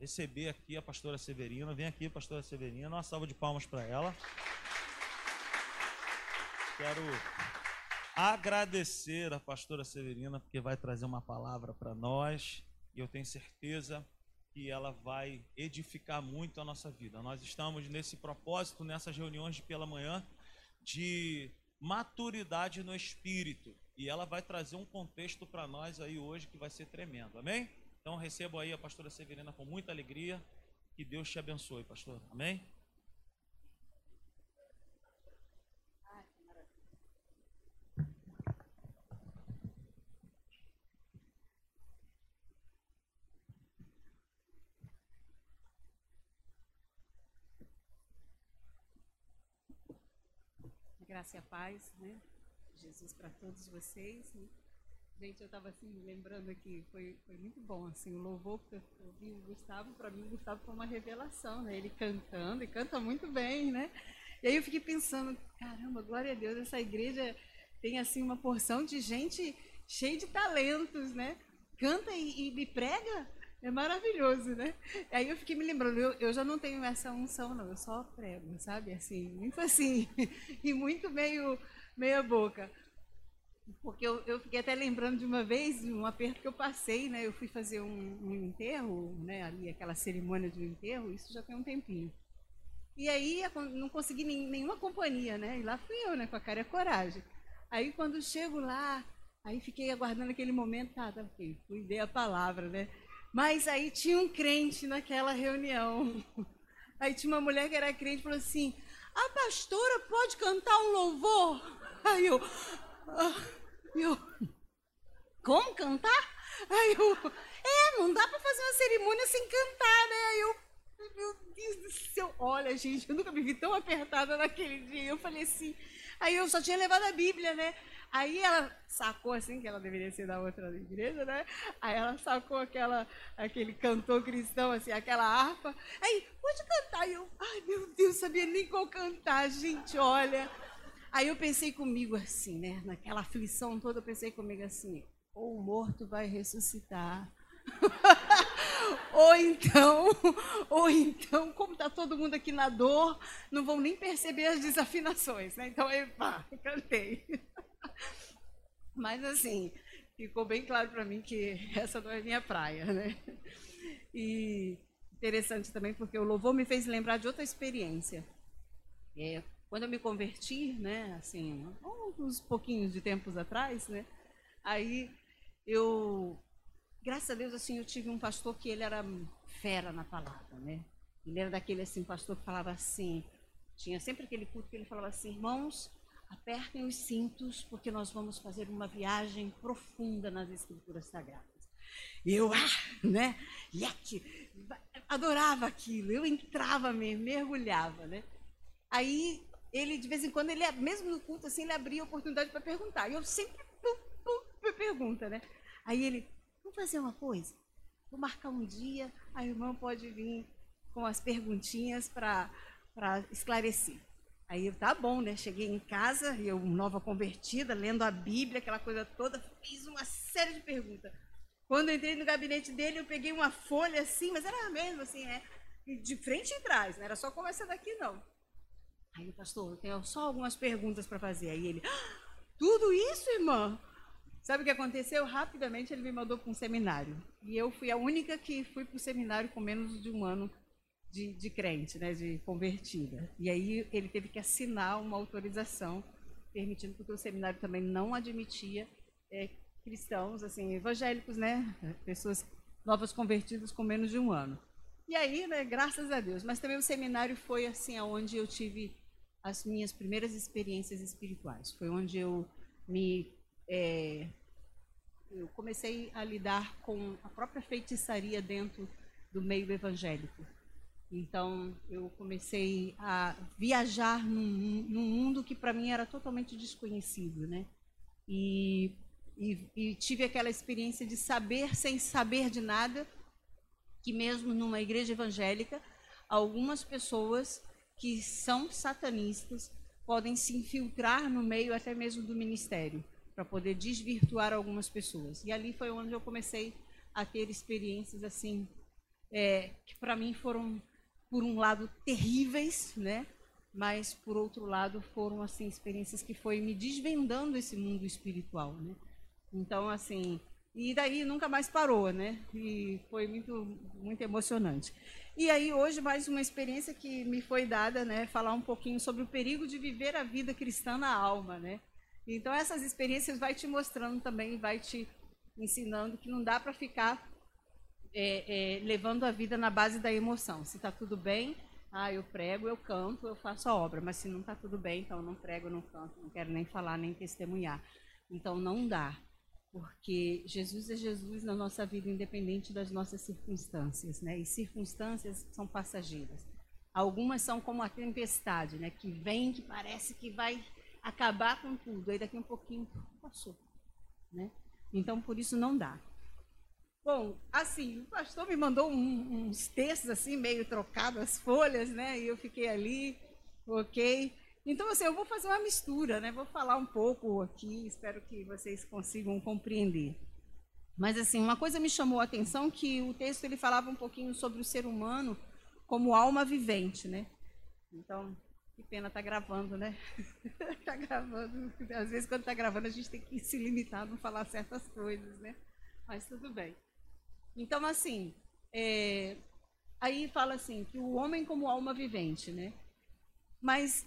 receber aqui a pastora Severina. Vem aqui, pastora Severina, uma salva de palmas para ela. Quero agradecer a pastora Severina, porque vai trazer uma palavra para nós, e eu tenho certeza que ela vai edificar muito a nossa vida. Nós estamos nesse propósito, nessas reuniões de pela manhã, de maturidade no espírito. E ela vai trazer um contexto para nós aí hoje que vai ser tremendo. Amém? Então recebo aí a pastora Severina com muita alegria. Que Deus te abençoe, pastor. Amém? Graça e a paz, né? Jesus para todos vocês. Né? Gente, eu estava assim lembrando aqui, foi, foi muito bom assim o louvor que eu ouvi o Gustavo. Para mim, o Gustavo foi uma revelação, né? Ele cantando e canta muito bem, né? E aí eu fiquei pensando, caramba, glória a Deus, essa igreja tem assim uma porção de gente cheia de talentos, né? Canta e, e, e prega é maravilhoso, né? Aí eu fiquei me lembrando, eu, eu já não tenho essa unção, não, eu só prego, sabe? Assim, muito assim, e muito meio meia boca. Porque eu, eu fiquei até lembrando de uma vez, um aperto que eu passei, né? Eu fui fazer um, um enterro, né? Ali, aquela cerimônia de um enterro, isso já tem um tempinho. E aí não consegui nenhuma companhia, né? E lá fui eu, né? Com a cara e a coragem. Aí quando chego lá, aí fiquei aguardando aquele momento, tá, tá, fui ver a palavra, né? Mas aí tinha um crente naquela reunião. Aí tinha uma mulher que era crente e falou assim: A pastora pode cantar um louvor? Aí eu. Eu como cantar? Aí eu. É, não dá para fazer uma cerimônia sem cantar, né? Aí eu. Meu Deus do céu. Olha, gente, eu nunca me vi tão apertada naquele dia. Eu falei assim. Aí eu só tinha levado a Bíblia, né? Aí ela sacou assim, que ela deveria ser da outra igreja, né? Aí ela sacou aquela, aquele cantor cristão, assim, aquela harpa. Aí, pode cantar. E eu, ai meu Deus, sabia nem qual cantar, gente, olha. Aí eu pensei comigo assim, né? Naquela aflição toda, eu pensei comigo assim, ou o morto vai ressuscitar. ou então, ou então, como está todo mundo aqui na dor, não vão nem perceber as desafinações, né? Então, eu pá, cantei. Mas assim, ficou bem claro para mim que essa não é minha praia, né? E interessante também porque o louvor me fez lembrar de outra experiência. É, quando eu me converti, né, assim, uns pouquinhos de tempos atrás, né, aí eu, graças a Deus, assim, eu tive um pastor que ele era fera na palavra, né? Ele era daquele assim pastor que falava assim, tinha sempre aquele culto que ele falava assim, irmãos, apertem os cintos, porque nós vamos fazer uma viagem profunda nas escrituras sagradas. E eu, ah, né, leque, adorava aquilo, eu entrava mesmo, mergulhava, né. Aí, ele, de vez em quando, ele, mesmo no culto, assim, ele abria a oportunidade para perguntar, e eu sempre, pum, pum, pergunta, né. Aí ele, vamos fazer uma coisa? Vou marcar um dia, a irmã pode vir com as perguntinhas para esclarecer. Aí eu, tá bom, né? Cheguei em casa, eu, nova convertida, lendo a Bíblia, aquela coisa toda, fiz uma série de perguntas. Quando eu entrei no gabinete dele, eu peguei uma folha assim, mas era mesmo assim, né? De frente e trás, não era só como essa daqui, não. Aí, pastor, eu tenho só algumas perguntas para fazer. Aí ele, ah, tudo isso, irmã? Sabe o que aconteceu? Rapidamente ele me mandou para um seminário. E eu fui a única que fui para o seminário com menos de um ano de, de crente, né, de convertida. E aí ele teve que assinar uma autorização permitindo, porque o seminário também não admitia é, cristãos, assim, evangélicos, né, pessoas novas convertidas com menos de um ano. E aí, né, graças a Deus. Mas também o seminário foi assim, aonde eu tive as minhas primeiras experiências espirituais. Foi onde eu me é, eu comecei a lidar com a própria feitiçaria dentro do meio evangélico. Então, eu comecei a viajar num, num mundo que para mim era totalmente desconhecido, né? E, e, e, tive aquela experiência de saber, sem saber de nada, que mesmo numa igreja evangélica, algumas pessoas que são satanistas podem se infiltrar no meio até mesmo do ministério, para poder desvirtuar algumas pessoas. E ali foi onde eu comecei a ter experiências assim é, que para mim foram, por um lado, terríveis, né? Mas, por outro lado, foram, assim, experiências que foi me desvendando esse mundo espiritual, né? Então, assim, e daí nunca mais parou, né? E foi muito, muito emocionante. E aí hoje mais uma experiência que me foi dada, né? Falar um pouquinho sobre o perigo de viver a vida cristã na alma, né? Então essas experiências vai te mostrando também, vai te ensinando que não dá para ficar é, é, levando a vida na base da emoção. Se está tudo bem, ah, eu prego, eu canto, eu faço a obra. Mas se não está tudo bem, então eu não prego, não canto, não quero nem falar, nem testemunhar. Então não dá porque Jesus é Jesus na nossa vida, independente das nossas circunstâncias, né? E circunstâncias são passageiras. Algumas são como a tempestade, né? Que vem, que parece que vai acabar com tudo, aí daqui um pouquinho passou, né? Então por isso não dá. Bom, assim, o pastor me mandou um, uns textos assim meio trocados as folhas, né? E eu fiquei ali, ok. Então, assim, eu vou fazer uma mistura, né? Vou falar um pouco aqui, espero que vocês consigam compreender. Mas, assim, uma coisa me chamou a atenção que o texto ele falava um pouquinho sobre o ser humano como alma vivente, né? Então, que pena tá gravando, né? tá gravando. Às vezes, quando tá gravando, a gente tem que se limitar a não falar certas coisas, né? Mas tudo bem. Então, assim, é... aí fala assim, que o homem como alma vivente, né? Mas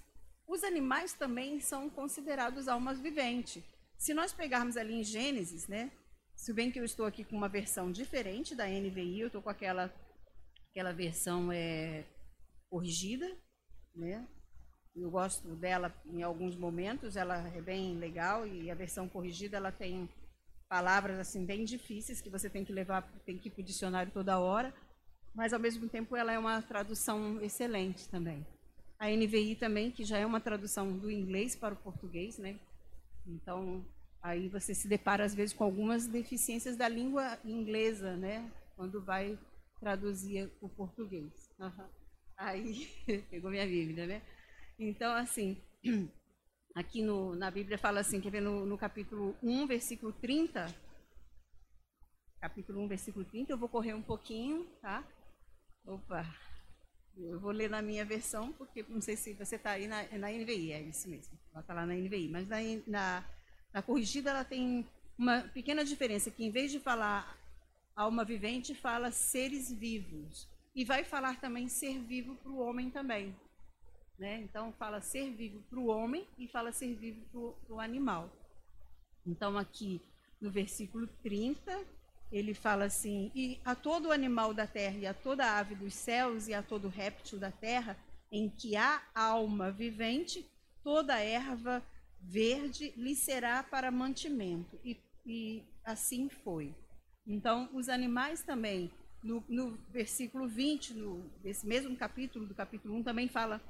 os animais também são considerados almas viventes. Se nós pegarmos ali em Gênesis, né? Se bem que eu estou aqui com uma versão diferente da NVI, eu estou com aquela, aquela versão é, corrigida, né? Eu gosto dela em alguns momentos, ela é bem legal e a versão corrigida ela tem palavras assim bem difíceis que você tem que levar, tem que ir para o dicionário toda hora, mas ao mesmo tempo ela é uma tradução excelente também. A NVI também, que já é uma tradução do inglês para o português, né? Então, aí você se depara às vezes com algumas deficiências da língua inglesa, né? Quando vai traduzir o português. Uhum. Aí, pegou minha Bíblia, né? Então, assim, aqui no, na Bíblia fala assim, quer ver no, no capítulo 1, versículo 30, capítulo 1, versículo 30, eu vou correr um pouquinho, tá? Opa, eu vou ler na minha versão, porque não sei se você está aí na, na NVI, é isso mesmo. Ela está lá na NVI. Mas na, na, na corrigida ela tem uma pequena diferença, que em vez de falar alma vivente, fala seres vivos. E vai falar também ser vivo para o homem também. Né? Então fala ser vivo para o homem e fala ser vivo para o animal. Então aqui no versículo 30, ele fala assim: E a todo animal da terra, e a toda ave dos céus, e a todo réptil da terra, em que há alma vivente, toda erva verde lhe será para mantimento. E, e assim foi. Então, os animais também, no, no versículo 20, no, desse mesmo capítulo, do capítulo 1, também fala.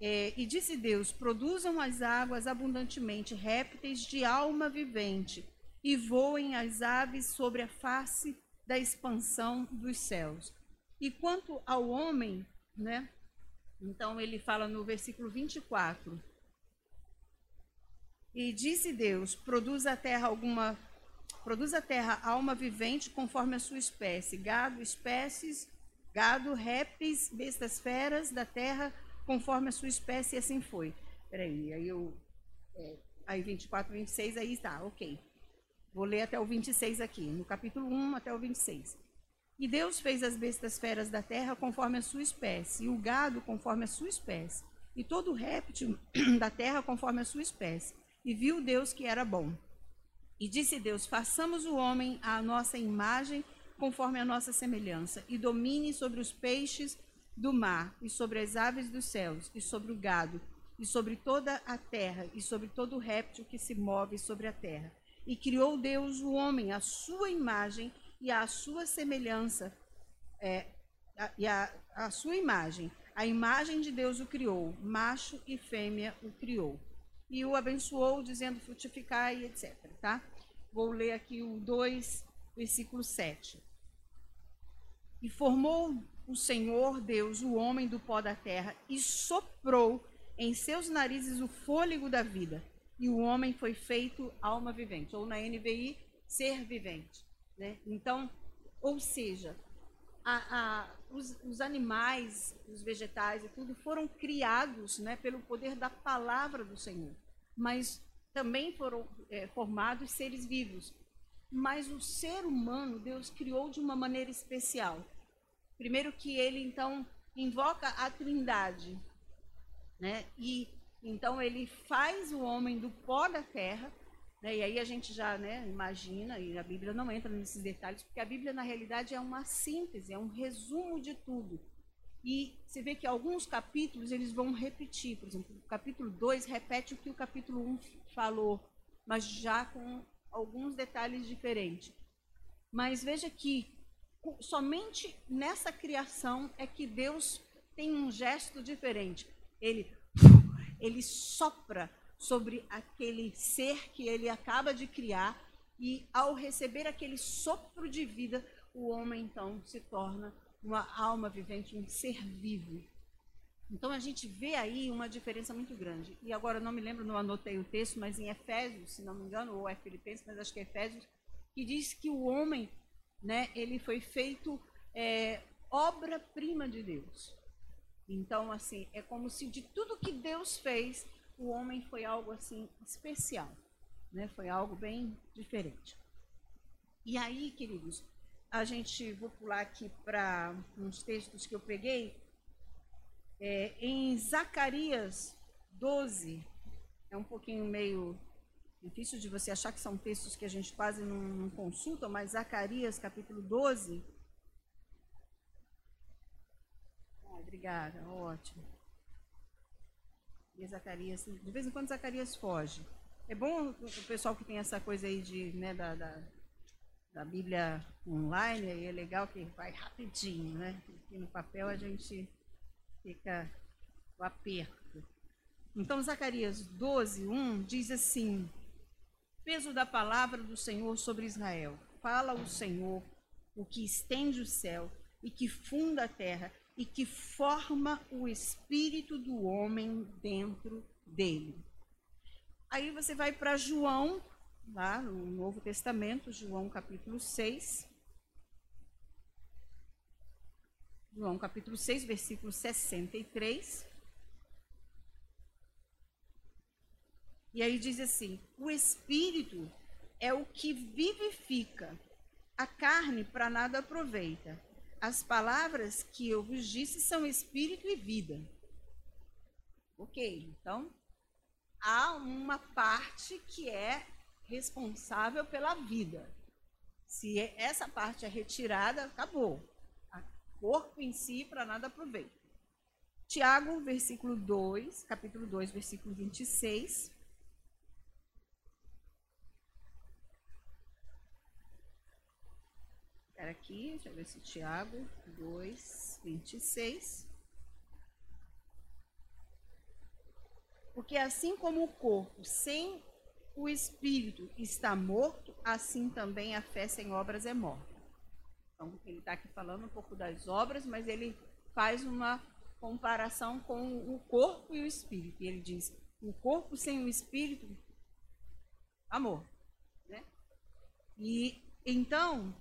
É, e disse Deus: produzam as águas abundantemente répteis de alma vivente e voem as aves sobre a face da expansão dos céus. E quanto ao homem, né? Então ele fala no versículo 24. E disse Deus: produz a terra alguma produz a terra alma vivente conforme a sua espécie, gado, espécies, gado, répteis, bestas feras da terra conforme a sua espécie, e assim foi. Peraí, aí eu. É, aí 24, 26, aí está, ok. Vou ler até o 26 aqui, no capítulo 1 até o 26. E Deus fez as bestas feras da terra conforme a sua espécie, e o gado conforme a sua espécie, e todo réptil da terra conforme a sua espécie. E viu Deus que era bom. E disse Deus: Façamos o homem à nossa imagem, conforme a nossa semelhança, e domine sobre os peixes do mar, e sobre as aves dos céus, e sobre o gado, e sobre toda a terra, e sobre todo réptil que se move sobre a terra. E criou Deus o homem à sua imagem e à sua semelhança. É, a, e a, a sua imagem. A imagem de Deus o criou, macho e fêmea o criou. E o abençoou, dizendo frutificai, etc. Tá? Vou ler aqui o 2, versículo 7. E formou o Senhor Deus o homem do pó da terra e soprou em seus narizes o fôlego da vida e o homem foi feito alma vivente, ou na NVI, ser vivente. Né? Então, ou seja, a, a, os, os, animais, os vegetais e tudo foram criados né, pelo poder da palavra do Senhor, mas também foram é, formados seres vivos. Mas o ser humano, Deus criou de uma maneira especial. Primeiro que ele, então, invoca a trindade, né? E então ele faz o homem do pó da terra, né? e aí a gente já né, imagina, e a Bíblia não entra nesses detalhes, porque a Bíblia na realidade é uma síntese, é um resumo de tudo. E você vê que alguns capítulos eles vão repetir, por exemplo, o capítulo 2 repete o que o capítulo 1 um falou, mas já com alguns detalhes diferentes. Mas veja que somente nessa criação é que Deus tem um gesto diferente. Ele ele sopra sobre aquele ser que ele acaba de criar e ao receber aquele sopro de vida, o homem então se torna uma alma vivente, um ser vivo. Então a gente vê aí uma diferença muito grande. E agora não me lembro, não anotei o texto, mas em Efésios, se não me engano, ou é Filipenses, mas acho que é Efésios, que diz que o homem, né, ele foi feito é, obra-prima de Deus. Então, assim, é como se de tudo que Deus fez, o homem foi algo assim especial, né? Foi algo bem diferente. E aí, queridos, a gente vou pular aqui para uns textos que eu peguei. É, em Zacarias 12, é um pouquinho meio difícil de você achar que são textos que a gente quase não, não consulta, mas Zacarias capítulo 12, obrigada, ótimo. E Zacarias, de vez em quando Zacarias foge. É bom o pessoal que tem essa coisa aí de, né, da, da, da Bíblia online, e é legal que vai rapidinho, né? Aqui no papel a gente fica o aperto. Então, Zacarias 12, 1 diz assim: Peso da palavra do Senhor sobre Israel. Fala o Senhor, o que estende o céu e que funda a terra e que forma o espírito do homem dentro dele. Aí você vai para João, lá no Novo Testamento, João capítulo 6. João capítulo 6, versículo 63. E aí diz assim: o espírito é o que vivifica, a carne para nada aproveita. As palavras que eu vos disse são espírito e vida. Ok, então há uma parte que é responsável pela vida. Se essa parte é retirada, acabou. O corpo em si para nada aproveita. Tiago, versículo 2, capítulo 2, versículo 26. Espera aqui, deixa eu ver se Tiago 2, 26. Porque assim como o corpo sem o espírito está morto, assim também a fé sem obras é morta. Então, ele está aqui falando um pouco das obras, mas ele faz uma comparação com o corpo e o espírito. E ele diz: o corpo sem o espírito, amor. Né? E então,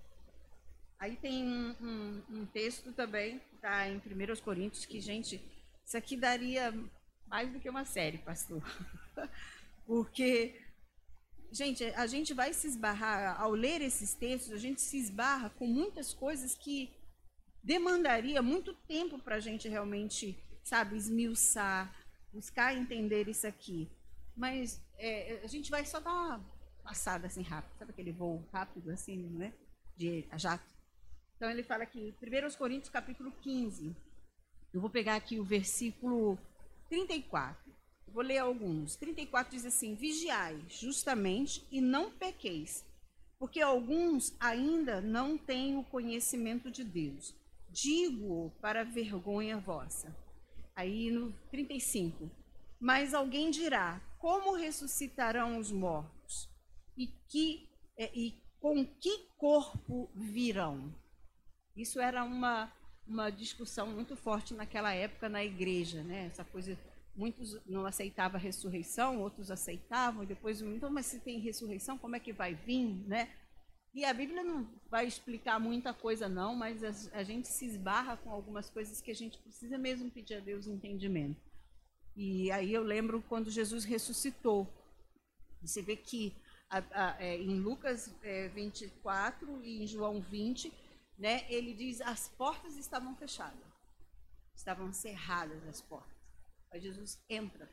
Aí tem um, um, um texto também, tá em 1 Coríntios, que, gente, isso aqui daria mais do que uma série, pastor. Porque, gente, a gente vai se esbarrar, ao ler esses textos, a gente se esbarra com muitas coisas que demandaria muito tempo para a gente realmente, sabe, esmiuçar, buscar entender isso aqui. Mas é, a gente vai só dar uma passada assim rápido, sabe aquele voo rápido assim, né? De jato. Então ele fala aqui, 1 Coríntios capítulo 15. Eu vou pegar aqui o versículo 34. Eu vou ler alguns. 34 diz assim: Vigiai justamente e não pequeis, porque alguns ainda não têm o conhecimento de Deus. Digo para vergonha vossa. Aí no 35. Mas alguém dirá: Como ressuscitarão os mortos? E, que, e com que corpo virão? Isso era uma, uma discussão muito forte naquela época na igreja, né? Essa coisa, muitos não aceitavam a ressurreição, outros aceitavam, e depois, então, mas se tem ressurreição, como é que vai vir, né? E a Bíblia não vai explicar muita coisa, não, mas a, a, gente se esbarra com algumas coisas que a gente precisa mesmo pedir a Deus entendimento. E aí eu lembro quando Jesus ressuscitou. Você vê que a, a, é, em Lucas é, 24 e em João 20, né, ele diz as portas estavam fechadas, estavam cerradas as portas. Aí Jesus entra.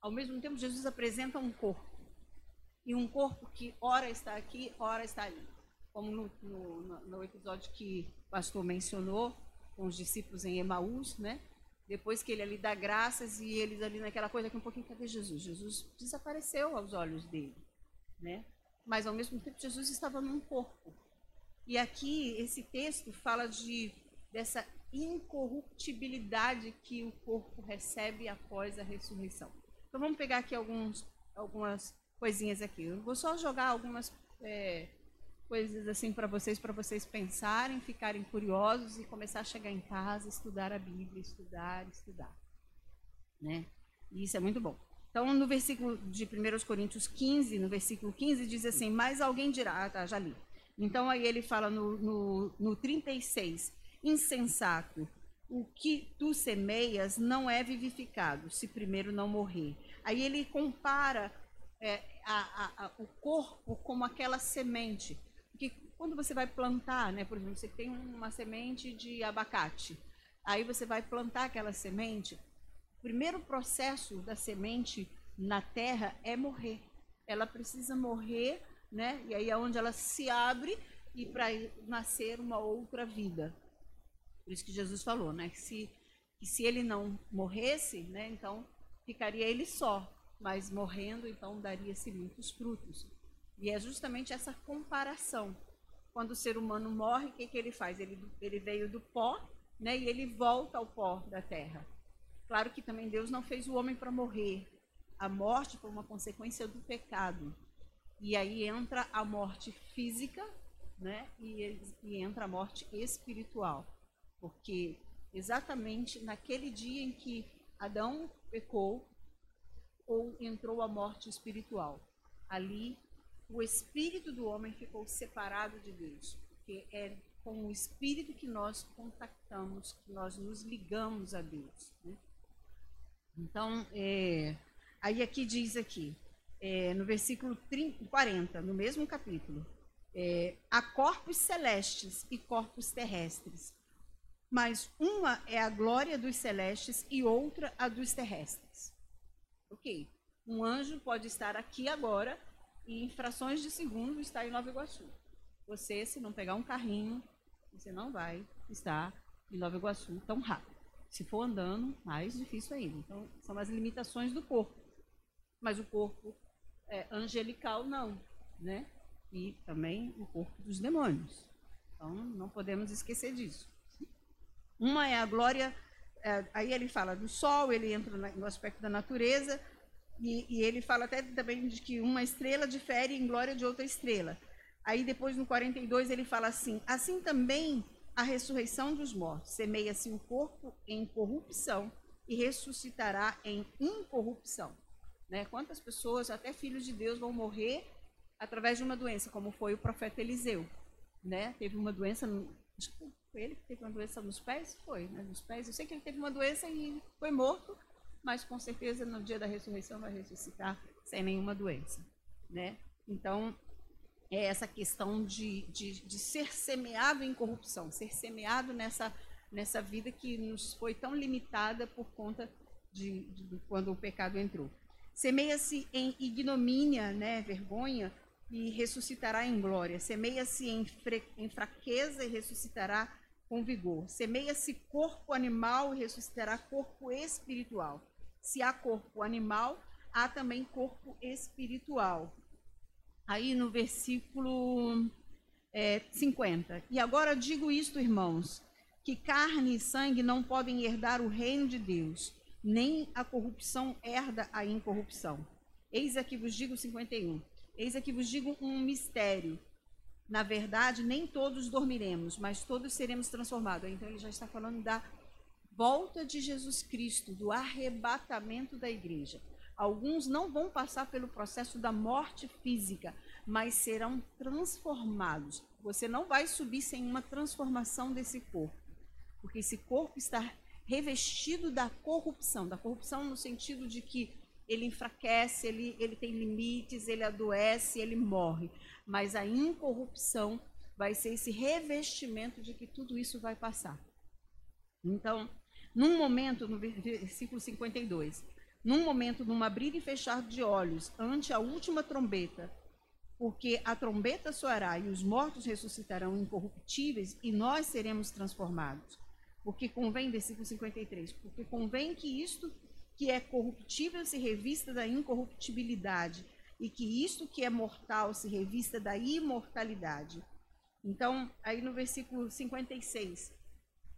Ao mesmo tempo, Jesus apresenta um corpo e um corpo que ora está aqui, ora está ali. Como no, no, no episódio que o pastor mencionou, com os discípulos em Emaús, né? Depois que ele ali dá graças e eles ali naquela coisa que um pouquinho, cadê Jesus? Jesus desapareceu aos olhos dele, né? Mas ao mesmo tempo Jesus estava num corpo. E aqui esse texto fala de dessa incorruptibilidade que o corpo recebe após a ressurreição. Então vamos pegar aqui alguns, algumas coisinhas aqui. Eu vou só jogar algumas é, coisas assim para vocês, para vocês pensarem, ficarem curiosos e começar a chegar em casa, estudar a Bíblia, estudar, estudar. Né? E isso é muito bom. Então, no versículo de 1 Coríntios 15, no versículo 15, diz assim: Mas alguém dirá, ah, tá, já li. Então, aí ele fala no, no, no 36, insensato, o que tu semeias não é vivificado, se primeiro não morrer. Aí ele compara é, a, a, o corpo como aquela semente. Porque quando você vai plantar, né, por exemplo, você tem uma semente de abacate, aí você vai plantar aquela semente, o primeiro processo da semente na terra é morrer. Ela precisa morrer, né? E aí é onde ela se abre e para nascer uma outra vida. Por isso que Jesus falou, né? Que se, que se ele não morresse, né? Então ficaria ele só mas morrendo, então daria-se muitos frutos. E é justamente essa comparação. Quando o ser humano morre, o que, que ele faz? Ele, ele veio do pó né, e ele volta ao pó da terra. Claro que também Deus não fez o homem para morrer. A morte foi uma consequência do pecado. E aí entra a morte física né, e, e entra a morte espiritual. Porque exatamente naquele dia em que Adão pecou, ou entrou a morte espiritual. Ali, o espírito do homem ficou separado de Deus, porque é com o espírito que nós contactamos, que nós nos ligamos a Deus. Né? Então, é, aí aqui diz aqui, é, no versículo 30, 40, no mesmo capítulo, é, há corpos celestes e corpos terrestres, mas uma é a glória dos celestes e outra a dos terrestres. Ok. Um anjo pode estar aqui agora e em frações de segundo está em Nova Iguaçu. Você, se não pegar um carrinho, você não vai estar em Nova Iguaçu tão rápido. Se for andando, mais difícil ainda. Então, são as limitações do corpo. Mas o corpo é, angelical, não. Né? E também o corpo dos demônios. Então, não podemos esquecer disso. Uma é a glória é, aí ele fala do sol, ele entra no aspecto da natureza, e, e, ele fala até também de que uma estrela difere em glória de outra estrela. Aí depois no 42 ele fala assim: assim também a ressurreição dos mortos, semeia-se o corpo em corrupção e ressuscitará em incorrupção. Né? Quantas pessoas, até filhos de Deus, vão morrer através de uma doença, como foi o profeta Eliseu, né? Teve uma doença, foi ele que teve uma doença nos pés? Foi, né? Nos pés. Eu sei que ele teve uma doença e foi morto, mas com certeza no dia da ressurreição vai ressuscitar sem nenhuma doença, né? Então, é essa questão de, de, de ser semeado em corrupção, ser semeado nessa, nessa vida que nos foi tão limitada por conta de, de quando o pecado entrou. Semeia-se em ignomínia, né, vergonha, e ressuscitará em glória. Semeia-se em, em fraqueza e ressuscitará com vigor. Semeia-se corpo animal e ressuscitará corpo espiritual. Se há corpo animal, há também corpo espiritual. Aí no versículo é, 50. E agora digo isto, irmãos, que carne e sangue não podem herdar o reino de Deus, nem a corrupção herda a incorrupção. Eis aqui vos digo 51. Eis aqui vos digo um mistério. Na verdade, nem todos dormiremos, mas todos seremos transformados. Então, ele já está falando da volta de Jesus Cristo, do arrebatamento da igreja. Alguns não vão passar pelo processo da morte física, mas serão transformados. Você não vai subir sem uma transformação desse corpo, porque esse corpo está revestido da corrupção, da corrupção no sentido de que ele enfraquece, ele, ele tem limites, ele adoece, ele morre. Mas a incorrupção vai ser esse revestimento de que tudo isso vai passar. Então, num momento, no versículo 52, num momento, num abrir e fechar de olhos, ante a última trombeta, porque a trombeta soará e os mortos ressuscitarão incorruptíveis e nós seremos transformados. Porque convém, versículo 53, porque convém que isto que é corruptível se revista da incorruptibilidade e que isto que é mortal se revista da imortalidade. Então, aí no versículo 56,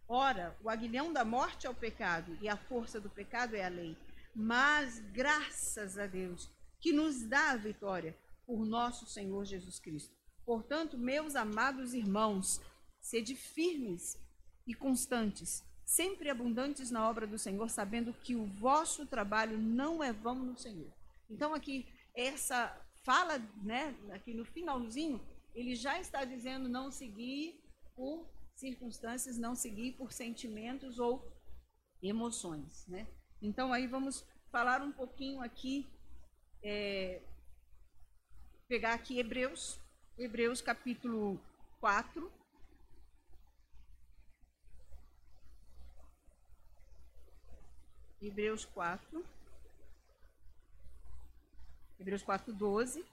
ora, o aguilhão da morte é o pecado e a força do pecado é a lei, mas graças a Deus que nos dá a vitória por nosso Senhor Jesus Cristo. Portanto, meus amados irmãos, sede firmes e constantes, sempre abundantes na obra do Senhor, sabendo que o vosso trabalho não é vão no Senhor. Então aqui essa fala, né, aqui no finalzinho, ele já está dizendo não seguir por circunstâncias, não seguir por sentimentos ou emoções, né? Então aí vamos falar um pouquinho aqui, é, pegar aqui Hebreus, Hebreus capítulo 4, Hebreus 4. Hebreus 4, 12.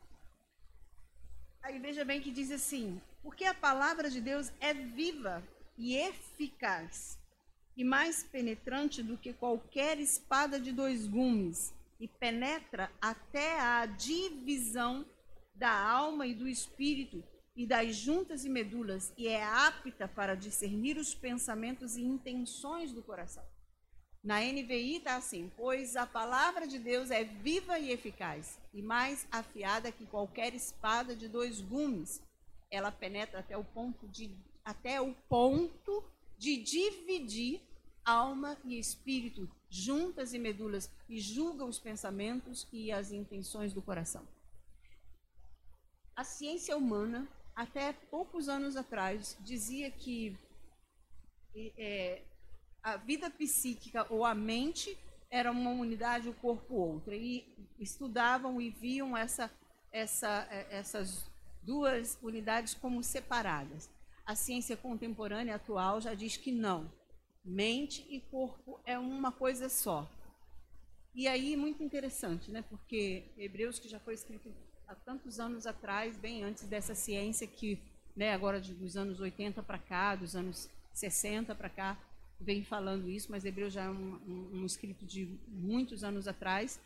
Aí veja bem que diz assim: Porque a palavra de Deus é viva e eficaz, e mais penetrante do que qualquer espada de dois gumes, e penetra até a divisão da alma e do espírito, e das juntas e medulas, e é apta para discernir os pensamentos e intenções do coração. Na NVI está assim: pois a palavra de Deus é viva e eficaz, e mais afiada que qualquer espada de dois gumes. Ela penetra até o ponto de, até o ponto de dividir alma e espírito, juntas e medulas, e julga os pensamentos e as intenções do coração. A ciência humana, até poucos anos atrás, dizia que é, a vida psíquica ou a mente era uma unidade, o corpo outra. E estudavam e viam essa, essa, é, essas duas unidades como separadas. A ciência contemporânea atual já diz que não. Mente e corpo é uma coisa só. E aí, muito interessante, né? porque Hebreus, que já foi escrito há tantos anos atrás, bem antes dessa ciência que, né, agora dos anos 80 para cá, dos anos 60 para cá, vem falando isso, mas Hebreus já é um, um, um escrito de muitos anos atrás,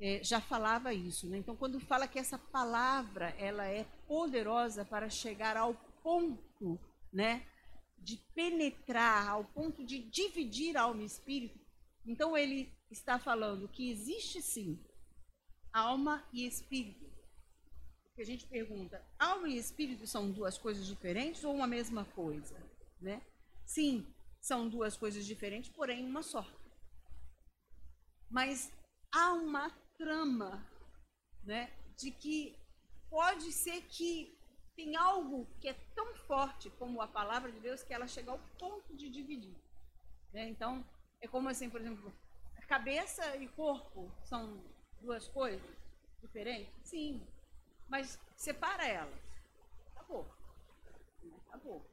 é, já falava isso. Né? Então, quando fala que essa palavra ela é poderosa para chegar ao ponto né, de penetrar, ao ponto de dividir alma e espírito, então ele está falando que existe sim alma e espírito. Que a gente pergunta, alma e espírito são duas coisas diferentes ou uma mesma coisa? Né? Sim, são duas coisas diferentes, porém uma só. Mas há uma trama, né, de que pode ser que tem algo que é tão forte como a palavra de Deus que ela chega ao ponto de dividir. Né? Então, é como assim, por exemplo, cabeça e corpo são duas coisas diferentes? Sim, mas separa elas. Acabou. Acabou.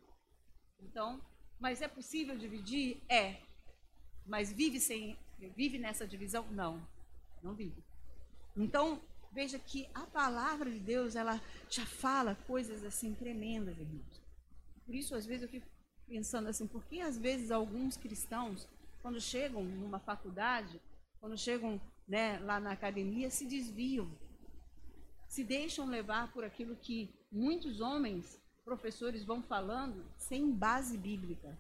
Então, mas é possível dividir? É. Mas vive sem vive nessa divisão? Não. Não vive. Então, veja que a palavra de Deus, ela já fala coisas assim tremendas, irmãos. Por isso, às vezes, eu fico pensando assim, por que às vezes alguns cristãos, quando chegam numa faculdade, quando chegam né, lá na academia, se desviam, se deixam levar por aquilo que muitos homens professores vão falando sem base bíblica.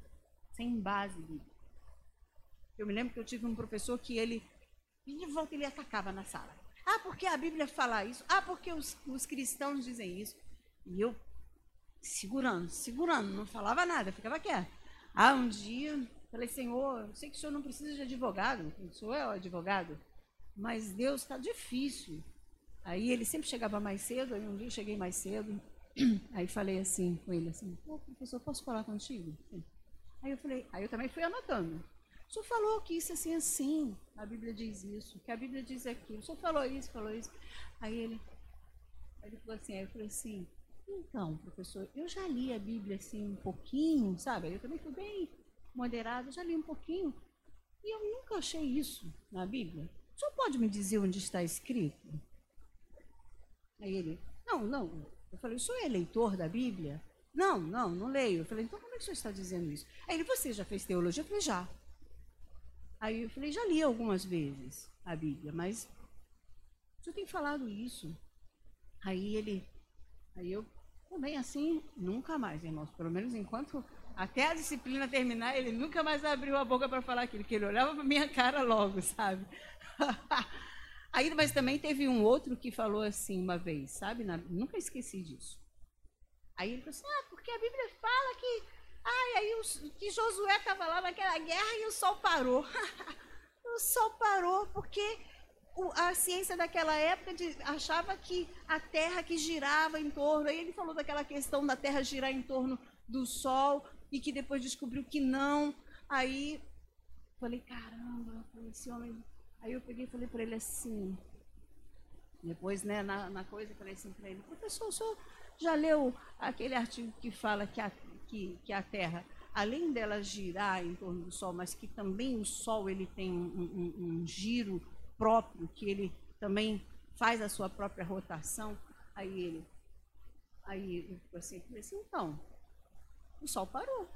Sem base bíblica. Eu me lembro que eu tive um professor que ele, de volta, ele atacava na sala. Ah, porque a Bíblia fala isso? Ah, porque os, os cristãos dizem isso? E eu, segurando, segurando, não falava nada, ficava quieto. Ah, um dia, falei, Senhor, eu sei que o senhor não precisa de advogado, o senhor é o advogado, mas Deus está difícil Aí ele sempre chegava mais cedo, aí um dia eu cheguei mais cedo, aí falei assim com ele assim, professor, posso falar contigo? Aí eu falei, aí eu também fui anotando. O senhor falou que isso assim, assim, a Bíblia diz isso, que a Bíblia diz aquilo, o senhor falou isso, falou isso. Aí ele, aí ele falou assim, aí eu falei assim, então, professor, eu já li a Bíblia assim um pouquinho, sabe? Eu também fui bem moderado, já li um pouquinho, e eu nunca achei isso na Bíblia. O senhor pode me dizer onde está escrito? Aí ele, não, não. Eu falei, o senhor é leitor da Bíblia? Não, não, não leio. Eu falei, então como é que o senhor está dizendo isso? Aí ele, você já fez teologia? Eu falei, já. Aí eu falei, já li algumas vezes a Bíblia, mas o senhor tem falado isso. Aí ele, aí eu também assim, nunca mais, irmãos. Pelo menos enquanto até a disciplina terminar, ele nunca mais abriu a boca para falar aquilo, que ele olhava para minha cara logo, sabe? Aí, mas também teve um outro que falou assim uma vez, sabe? Na, nunca esqueci disso. Aí ele falou assim: ah, porque a Bíblia fala que, ai, aí o, que Josué estava lá naquela guerra e o sol parou. o sol parou porque o, a ciência daquela época de, achava que a Terra que girava em torno. Aí ele falou daquela questão da Terra girar em torno do Sol e que depois descobriu que não. Aí falei, caramba, esse homem Aí eu peguei e falei para ele assim, depois, né, na, na coisa, falei assim para ele, professor, o senhor já leu aquele artigo que fala que a, que, que a Terra, além dela girar em torno do Sol, mas que também o Sol ele tem um, um, um giro próprio, que ele também faz a sua própria rotação? Aí ele, aí eu assim, falei assim, então, o Sol parou.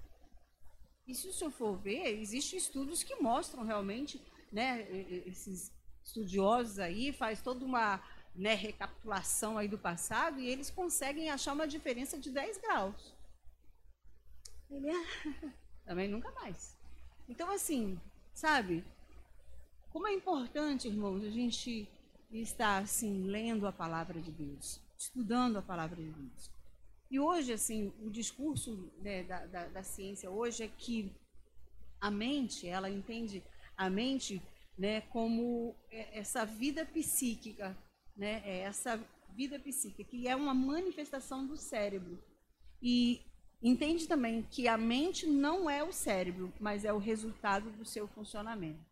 E se o senhor for ver, existem estudos que mostram realmente né, esses estudiosos aí, faz toda uma né, recapitulação aí do passado e eles conseguem achar uma diferença de 10 graus. Ele é... também nunca mais. Então, assim, sabe, como é importante, irmãos, a gente estar assim, lendo a palavra de Deus, estudando a palavra de Deus. E hoje, assim, o discurso né, da, da, da ciência hoje é que a mente, ela entende a mente né, como é, essa vida psíquica, né, é essa vida psíquica, que é uma manifestação do cérebro. E entende também que a mente não é o cérebro, mas é o resultado do seu funcionamento.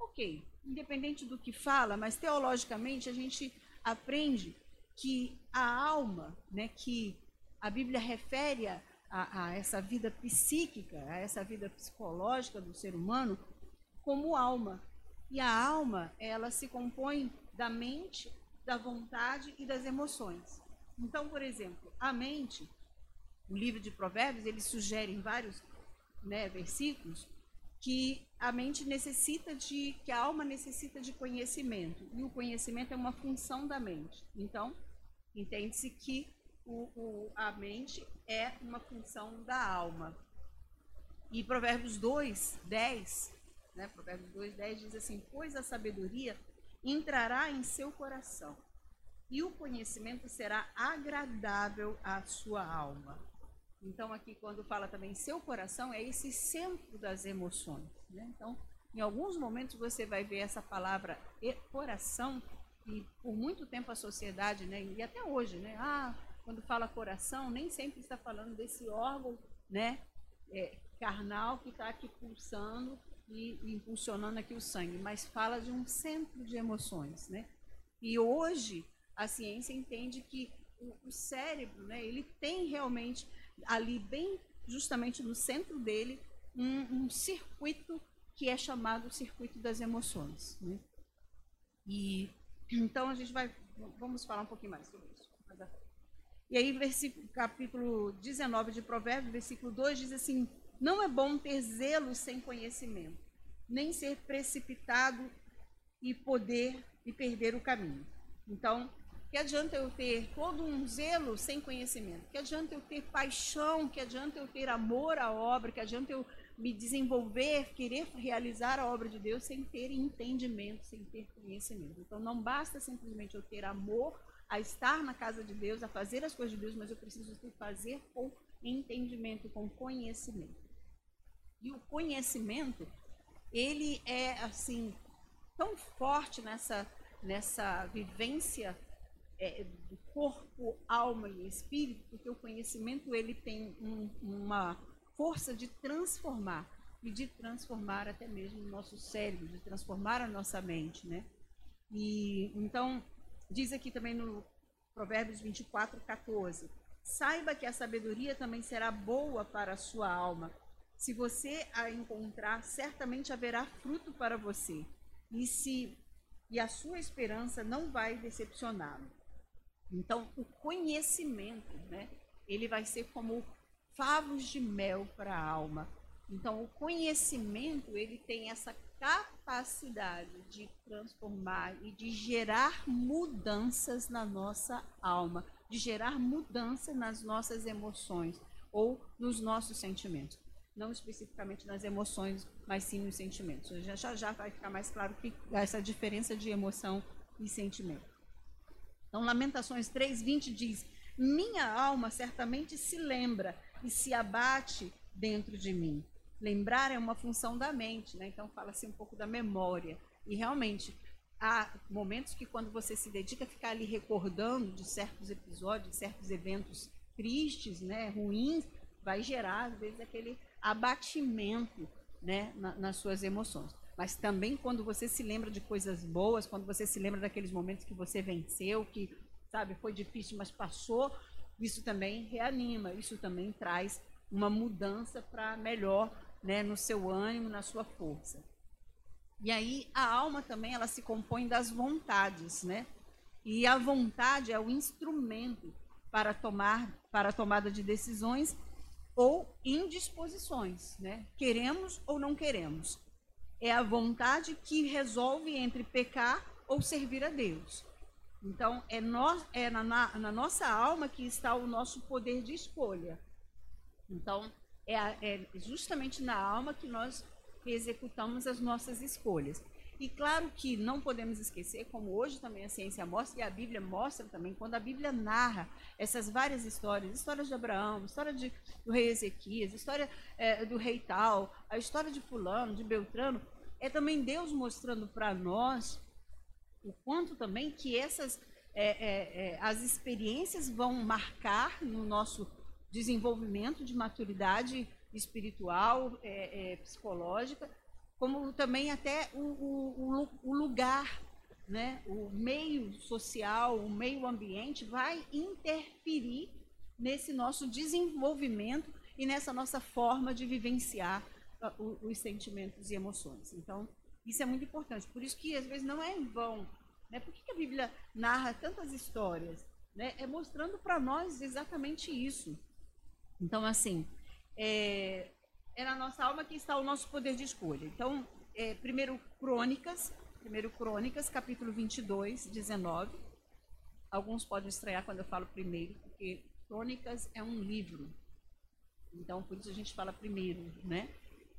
Ok, independente do que fala, mas teologicamente a gente aprende que a alma, né, que a Bíblia refere a, a, essa vida psíquica, a essa vida psicológica do ser humano, como alma. E a alma, ela se compõe da mente, da vontade e das emoções. Então, por exemplo, a mente, o livro de Provérbios, ele sugere em vários né, versículos que a mente necessita de, que a alma necessita de conhecimento. E o conhecimento é uma função da mente. Então, entende-se que o, o, a mente é uma função da alma. E Provérbios 2, 10 né? Provérbios 2, 10 diz assim: Pois a sabedoria entrará em seu coração, e o conhecimento será agradável à sua alma. Então, aqui, quando fala também seu coração, é esse centro das emoções. Né? Então, em alguns momentos você vai ver essa palavra coração, e por muito tempo a sociedade, né, e até hoje, né, ah, quando fala coração, nem sempre está falando desse órgão né, é, carnal que está aqui pulsando e, impulsionando aqui o sangue, mas fala de um centro de emoções, né? E hoje a ciência entende que o, o cérebro, né, ele tem realmente ali bem justamente no centro dele um, um circuito que é chamado circuito das emoções, né? E então a gente vai vamos falar um pouquinho mais sobre isso. E aí, versículo, capítulo 19 de Provérbios, versículo 2 diz assim: não é bom ter zelo sem conhecimento, nem ser precipitado e poder e perder o caminho. Então, que adianta eu ter todo um zelo sem conhecimento? Que adianta eu ter paixão? Que adianta eu ter amor à obra? Que adianta eu me desenvolver, querer realizar a obra de Deus sem ter entendimento, sem ter conhecimento? Então, não basta simplesmente eu ter amor a estar na casa de Deus, a fazer as coisas de Deus, mas eu preciso fazer com entendimento, com conhecimento. E o conhecimento, ele é assim tão forte nessa nessa vivência é, do corpo, alma e espírito, porque o conhecimento ele tem um, uma força de transformar e de transformar até mesmo o nosso cérebro, de transformar a nossa mente, né? E então diz aqui também no Provérbios 24, 14: Saiba que a sabedoria também será boa para a sua alma. Se você a encontrar, certamente haverá fruto para você. E se e a sua esperança não vai decepcioná-lo. Então, o conhecimento, né, ele vai ser como favos de mel para a alma. Então, o conhecimento, ele tem essa capacidade de transformar e de gerar mudanças na nossa alma, de gerar mudança nas nossas emoções ou nos nossos sentimentos. Não especificamente nas emoções, mas sim nos sentimentos. Já, já, já vai ficar mais claro que essa diferença de emoção e sentimento. Então, Lamentações 3,20 diz: Minha alma certamente se lembra e se abate dentro de mim. Lembrar é uma função da mente, né? então fala-se um pouco da memória. E realmente, há momentos que quando você se dedica a ficar ali recordando de certos episódios, de certos eventos tristes, né, ruins, vai gerar, às vezes, aquele abatimento né, na, nas suas emoções. Mas também quando você se lembra de coisas boas, quando você se lembra daqueles momentos que você venceu, que, sabe, foi difícil, mas passou, isso também reanima, isso também traz uma mudança para melhor, né, no seu ânimo, na sua força. E aí a alma também ela se compõe das vontades, né? E a vontade é o instrumento para tomar para a tomada de decisões ou indisposições, né? Queremos ou não queremos. É a vontade que resolve entre pecar ou servir a Deus. Então, é, no, é na, na, nossa alma que está o nosso poder de escolha. Então, é, é justamente na alma que nós executamos as nossas escolhas. E claro que não podemos esquecer, como hoje também a ciência mostra, e a Bíblia mostra também, quando a Bíblia narra essas várias histórias, histórias de Abraão, história de, do rei Ezequias, história é, do rei tal, a história de fulano, de Beltrano, é também Deus mostrando para nós o quanto também que essas é, é, é, as experiências vão marcar no nosso desenvolvimento de maturidade espiritual, é, é, psicológica, como também até o, o, o, lugar, né? o meio social, o meio ambiente vai interferir nesse nosso desenvolvimento e nessa nossa forma de vivenciar uh, os sentimentos e emoções. Então, isso é muito importante. Por isso que às vezes não é em vão. Né? Por que a Bíblia narra tantas histórias? Né? É mostrando para nós exatamente isso. Então, assim, é, é na nossa alma que está o nosso poder de escolha. Então, é, primeiro Crônicas, primeiro Crônicas, capítulo 22, 19. Alguns podem estranhar quando eu falo primeiro, porque Crônicas é um livro. Então, por isso a gente fala primeiro, né?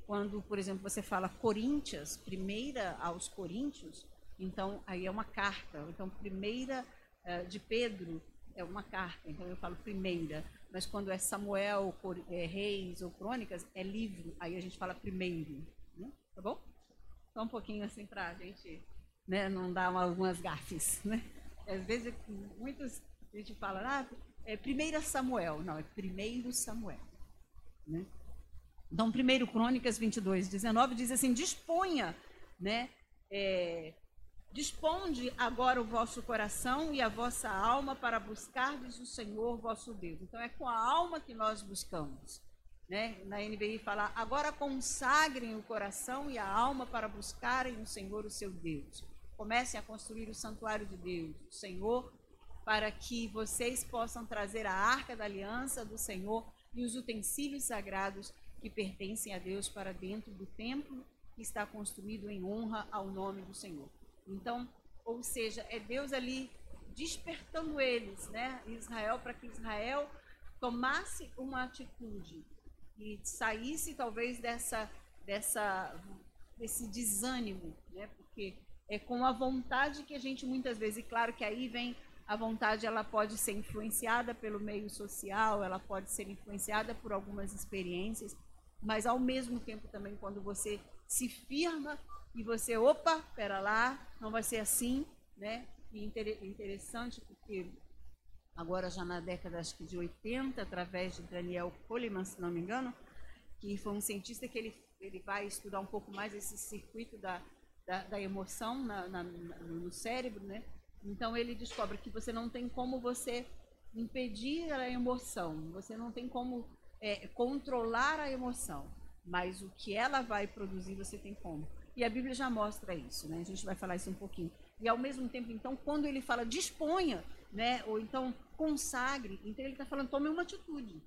Quando, por exemplo, você fala Coríntias, primeira aos Coríntios, então aí é uma carta. Então, primeira uh, de Pedro é uma carta. Então eu falo primeira. Mas quando é Samuel, é, Reis ou Crônicas, é livro. Aí a gente fala primeiro. Né? Tá bom? Só um pouquinho assim para a gente né, não dar algumas gafes. Né? Às vezes, muitos a gente fala, ah, é primeira Samuel. Não, é primeiro Samuel. Né? Então, 1 Crônicas 22, 19 diz assim: disponha, né? É, Disponde agora o vosso coração e a vossa alma para buscardes o Senhor vosso Deus. Então é com a alma que nós buscamos. Né? Na NBI fala, agora consagrem o coração e a alma para buscarem o Senhor, o seu Deus. Comecem a construir o santuário de Deus, o Senhor, para que vocês possam trazer a arca da aliança do Senhor e os utensílios sagrados que pertencem a Deus para dentro do templo que está construído em honra ao nome do Senhor. Então, ou seja, é Deus ali despertando eles, né, Israel, para que Israel tomasse uma atitude e saísse talvez dessa, dessa, desse desânimo, né, porque é com a vontade que a gente muitas vezes, e claro que aí vem a vontade, ela pode ser influenciada pelo meio social, ela pode ser influenciada por algumas experiências, mas ao mesmo tempo também quando você se firma e você, opa, espera lá, não vai ser assim, né? E interessante porque agora já na década acho que de 80, através de Daniel Coleman, se não me engano, que foi um cientista que ele, ele vai estudar um pouco mais esse circuito da, da, da emoção na, na, no cérebro, né? Então ele descobre que você não tem como você impedir a emoção, você não tem como é, controlar a emoção, mas o que ela vai produzir você tem como. E a Bíblia já mostra isso, né? A gente vai falar isso um pouquinho. E ao mesmo tempo, então, quando ele fala disponha, né? Ou então consagre, então ele está falando tome uma atitude,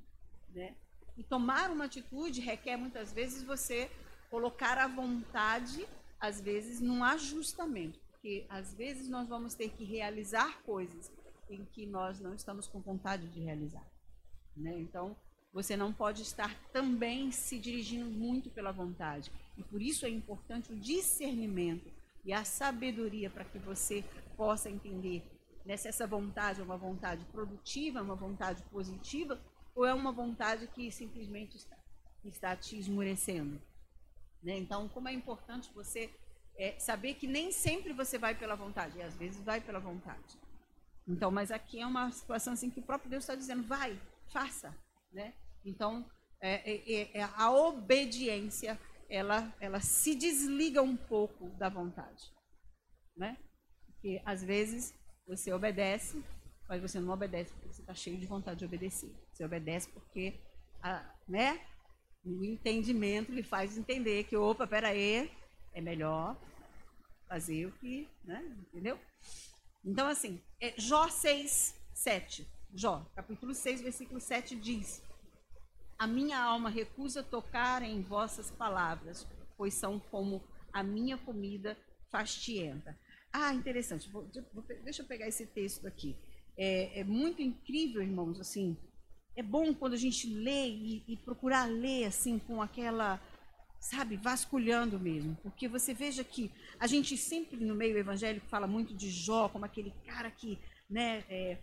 né? E tomar uma atitude requer muitas vezes você colocar a vontade, às vezes, num ajustamento. Porque às vezes nós vamos ter que realizar coisas em que nós não estamos com vontade de realizar. Né? Então, você não pode estar também se dirigindo muito pela vontade. E por isso é importante o discernimento e a sabedoria para que você possa entender né, se essa vontade é uma vontade produtiva, uma vontade positiva, ou é uma vontade que simplesmente está, está te esmurecendo. Né? Então, como é importante você é, saber que nem sempre você vai pela vontade, e às vezes vai pela vontade. Então, mas aqui é uma situação assim que o próprio Deus está dizendo, vai, faça, né? Então, é, é, é, a obediência, ela, ela se desliga um pouco da vontade, né? Porque às vezes você obedece, mas você não obedece porque você está cheio de vontade de obedecer. Você obedece porque, a, né? O entendimento lhe faz entender que, opa, peraí, é melhor fazer o que, né? Entendeu? Então, assim, é Jó 6, 7. Jó, capítulo 6, versículo 7 diz: A minha alma recusa tocar em vossas palavras, pois são como a minha comida fastienta. Ah, interessante. Vou, deixa eu pegar esse texto aqui. É, é, muito incrível, irmãos, assim. É bom quando a gente lê e, e procurar ler assim com aquela, sabe, vasculhando mesmo, porque você veja que a gente sempre no meio evangélico fala muito de Jó como aquele cara que, né, é,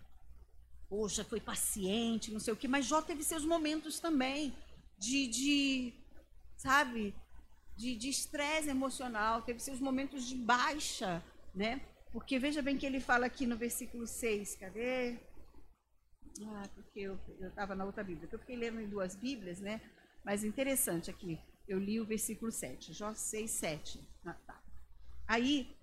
poxa, foi paciente, não sei o quê, mas Jó teve seus momentos também de, de sabe, de estresse emocional, teve seus momentos de baixa, né? Porque veja bem que ele fala aqui no versículo 6, cadê? Ah, porque eu estava na outra Bíblia, eu fiquei lendo em duas Bíblias, né? Mas interessante aqui, eu li o versículo 7, Jó 6, 7. Ah, tá. Aí,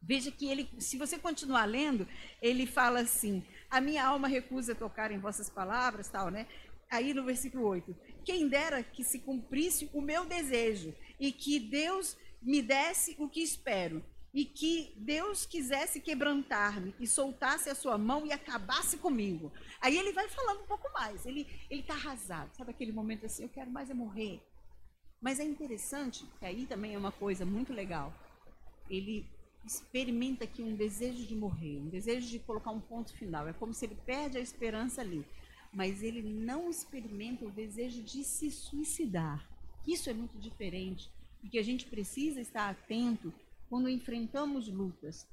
veja que ele, se você continuar lendo, ele fala assim: a minha alma recusa tocar em vossas palavras, tal, né? Aí no versículo 8: quem dera que se cumprisse o meu desejo e que Deus me desse o que espero e que Deus quisesse quebrantar-me e soltasse a sua mão e acabasse comigo. Aí ele vai falando um pouco mais, ele está arrasado, sabe aquele momento assim, eu quero mais é morrer. Mas é interessante, que aí também é uma coisa muito legal, ele experimenta aqui um desejo de morrer, um desejo de colocar um ponto final, é como se ele perde a esperança ali, mas ele não experimenta o desejo de se suicidar. Isso é muito diferente, porque a gente precisa estar atento quando enfrentamos lutas.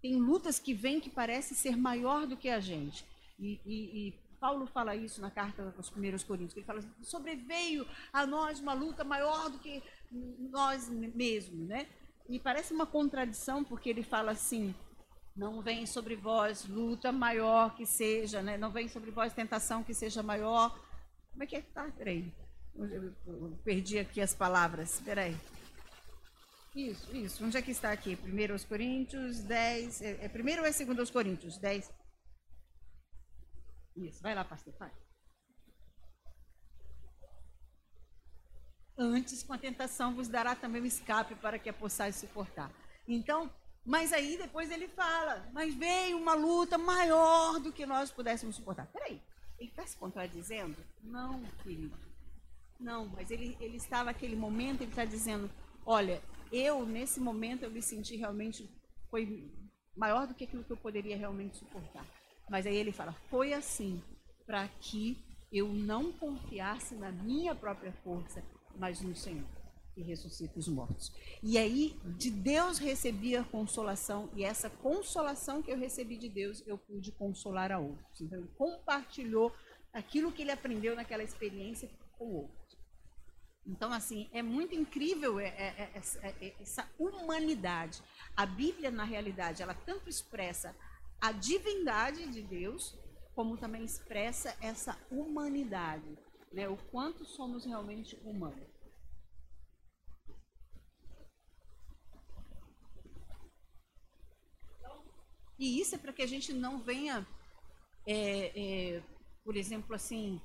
Tem lutas que vêm que parece ser maior do que a gente. E, e, e Paulo fala isso na carta aos primeiros Coríntios, ele fala, sobreveio a nós uma luta maior do que nós mesmos, né? E parece uma contradição, porque ele fala assim, não vem sobre vós luta maior que seja, né? Não vem sobre vós tentação que seja maior. Como é que é? Tá, peraí. Eu perdi aqui as palavras, peraí. Isso, isso. Onde é que está aqui? Primeiro aos Coríntios 10. É, é primeiro ou é segundo aos Coríntios 10? Isso, vai lá, pastor, vai. Antes, com a tentação, vos dará também o escape para que a possais suportar. Então, mas aí depois ele fala, mas veio uma luta maior do que nós pudéssemos suportar. Peraí, ele está se contradizendo? Não, querido. Não, mas ele, ele estava naquele momento, ele está dizendo, olha, eu, nesse momento, eu me senti realmente, foi maior do que aquilo que eu poderia realmente suportar. Mas aí ele fala, foi assim, para que eu não confiasse na minha própria força, mas no Senhor, que ressuscita os mortos. E aí, de Deus recebi a consolação, e essa consolação que eu recebi de Deus, eu pude consolar a outros. Então, ele compartilhou aquilo que ele aprendeu naquela experiência com outros. Então, assim, é muito incrível é, é, é, essa humanidade. A Bíblia, na realidade, ela tanto expressa a divindade de Deus, como também expressa essa humanidade, né? o quanto somos realmente humanos. E isso é para que a gente não venha, é, é, por exemplo, assim,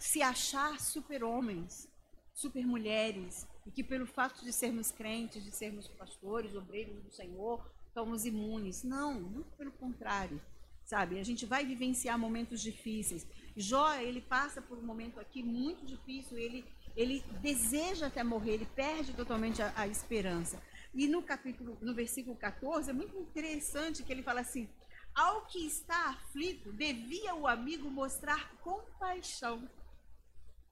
se achar super-homens, super-mulheres, e que pelo fato de sermos crentes, de sermos pastores, obreiros do Senhor, somos imunes. Não, muito pelo contrário. Sabe, a gente vai vivenciar momentos difíceis. Jó, ele passa por um momento aqui muito difícil, ele, ele deseja até morrer, ele perde totalmente a, a esperança. E no capítulo, no versículo 14, é muito interessante que ele fala assim: ao que está aflito, devia o amigo mostrar compaixão,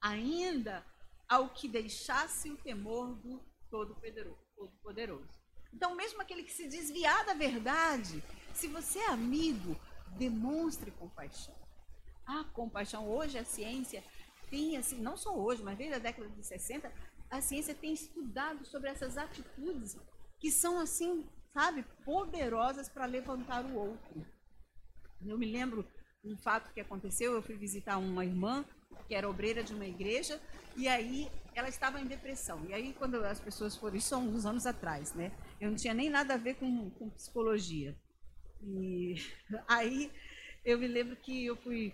ainda ao que deixasse o temor do Todo-Poderoso. Então, mesmo aquele que se desviar da verdade, se você é amigo, demonstre compaixão. A compaixão, hoje a ciência tem, assim, não só hoje, mas desde a década de 60, a ciência tem estudado sobre essas atitudes que são, assim, sabe, poderosas para levantar o outro. Eu me lembro um fato que aconteceu, eu fui visitar uma irmã que era obreira de uma igreja, e aí ela estava em depressão. E aí, quando as pessoas foram, isso há uns anos atrás, né? Eu não tinha nem nada a ver com, com psicologia. E aí eu me lembro que eu fui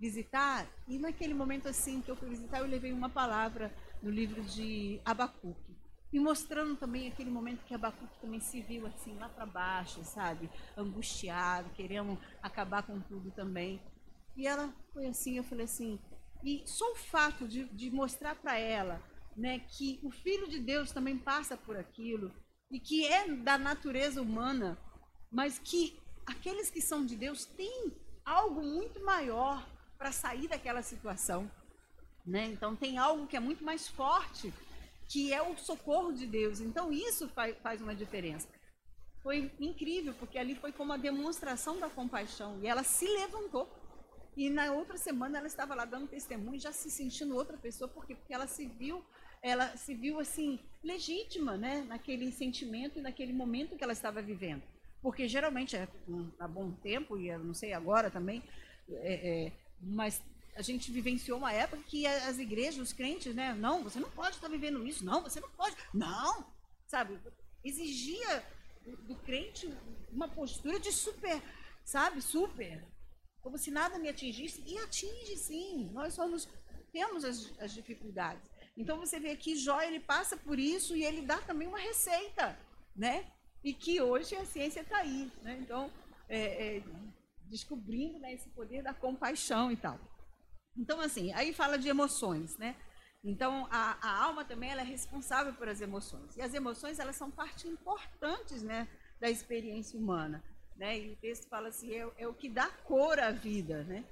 visitar, e naquele momento assim que eu fui visitar, eu levei uma palavra no livro de Abacuque. E mostrando também aquele momento que Abacuque também se viu assim lá para baixo, sabe? Angustiado, querendo acabar com tudo também. E ela foi assim, eu falei assim, e só o fato de, de mostrar para ela né, que o Filho de Deus também passa por aquilo, e que é da natureza humana, mas que aqueles que são de Deus têm algo muito maior para sair daquela situação. Né? Então tem algo que é muito mais forte, que é o socorro de Deus. Então isso faz, uma diferença. Foi incrível, porque ali foi como a demonstração da compaixão. E ela se levantou. E na outra semana ela estava lá dando testemunho, já se sentindo outra pessoa, porque, porque ela se viu, ela se viu assim, legítima, né? Naquele sentimento e naquele momento que ela estava vivendo. Porque geralmente, é, há bom tempo, e eu não sei agora também, é, é, mas a gente vivenciou uma época que as igrejas, os crentes, né? Não, você não pode estar vivendo isso, não, você não pode, não, sabe? Exigia do, crente uma postura de super, sabe? Super, como se nada me atingisse, e atinge sim, nós somos, temos as, as dificuldades. Então você vê que Jó, ele passa por isso e ele dá também uma receita, né? e que hoje a ciência está aí. Né? Então, é, é, descobrindo né, esse poder da compaixão e tal. Então, assim, aí fala de emoções, né? Então, a, a alma também é responsável por as emoções. E as emoções, elas são parte importantes, né, da experiência humana, né? E o texto fala assim, é, é o que dá cor à vida, né?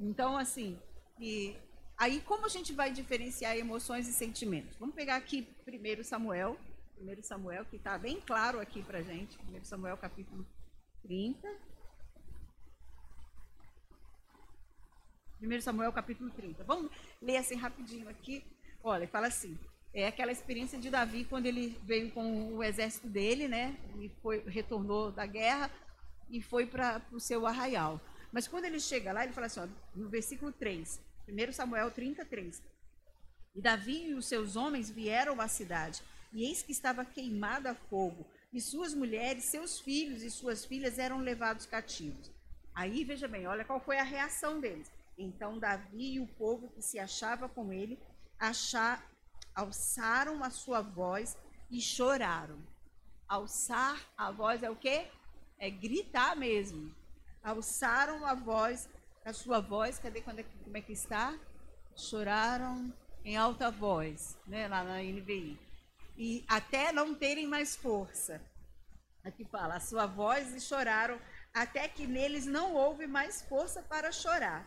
Então, assim, e aí como a gente vai diferenciar emoções e sentimentos? Vamos pegar aqui primeiro Samuel, 1 Samuel, que está bem claro aqui para gente. 1 Samuel, capítulo 30. 1 Samuel, capítulo 30. Vamos ler assim rapidinho aqui. Olha, fala assim. É aquela experiência de Davi quando ele veio com o exército dele, né? E foi, retornou da guerra e foi para o seu arraial. Mas quando ele chega lá, ele fala assim, ó, no versículo 3, 1 Samuel 33. E Davi e os seus homens vieram à cidade e eis que estava queimada a fogo, e suas mulheres, seus filhos e suas filhas eram levados cativos. Aí, veja bem, olha qual foi a reação deles. Então Davi e o povo que se achava com ele achar, alçaram a sua voz e choraram. Alçar a voz é o quê? É gritar mesmo. Alçaram a voz, a sua voz, cadê quando é, como é que está? Choraram em alta voz, né, lá na NVI e até não terem mais força. Aqui fala, a sua voz e choraram até que neles não houve mais força para chorar.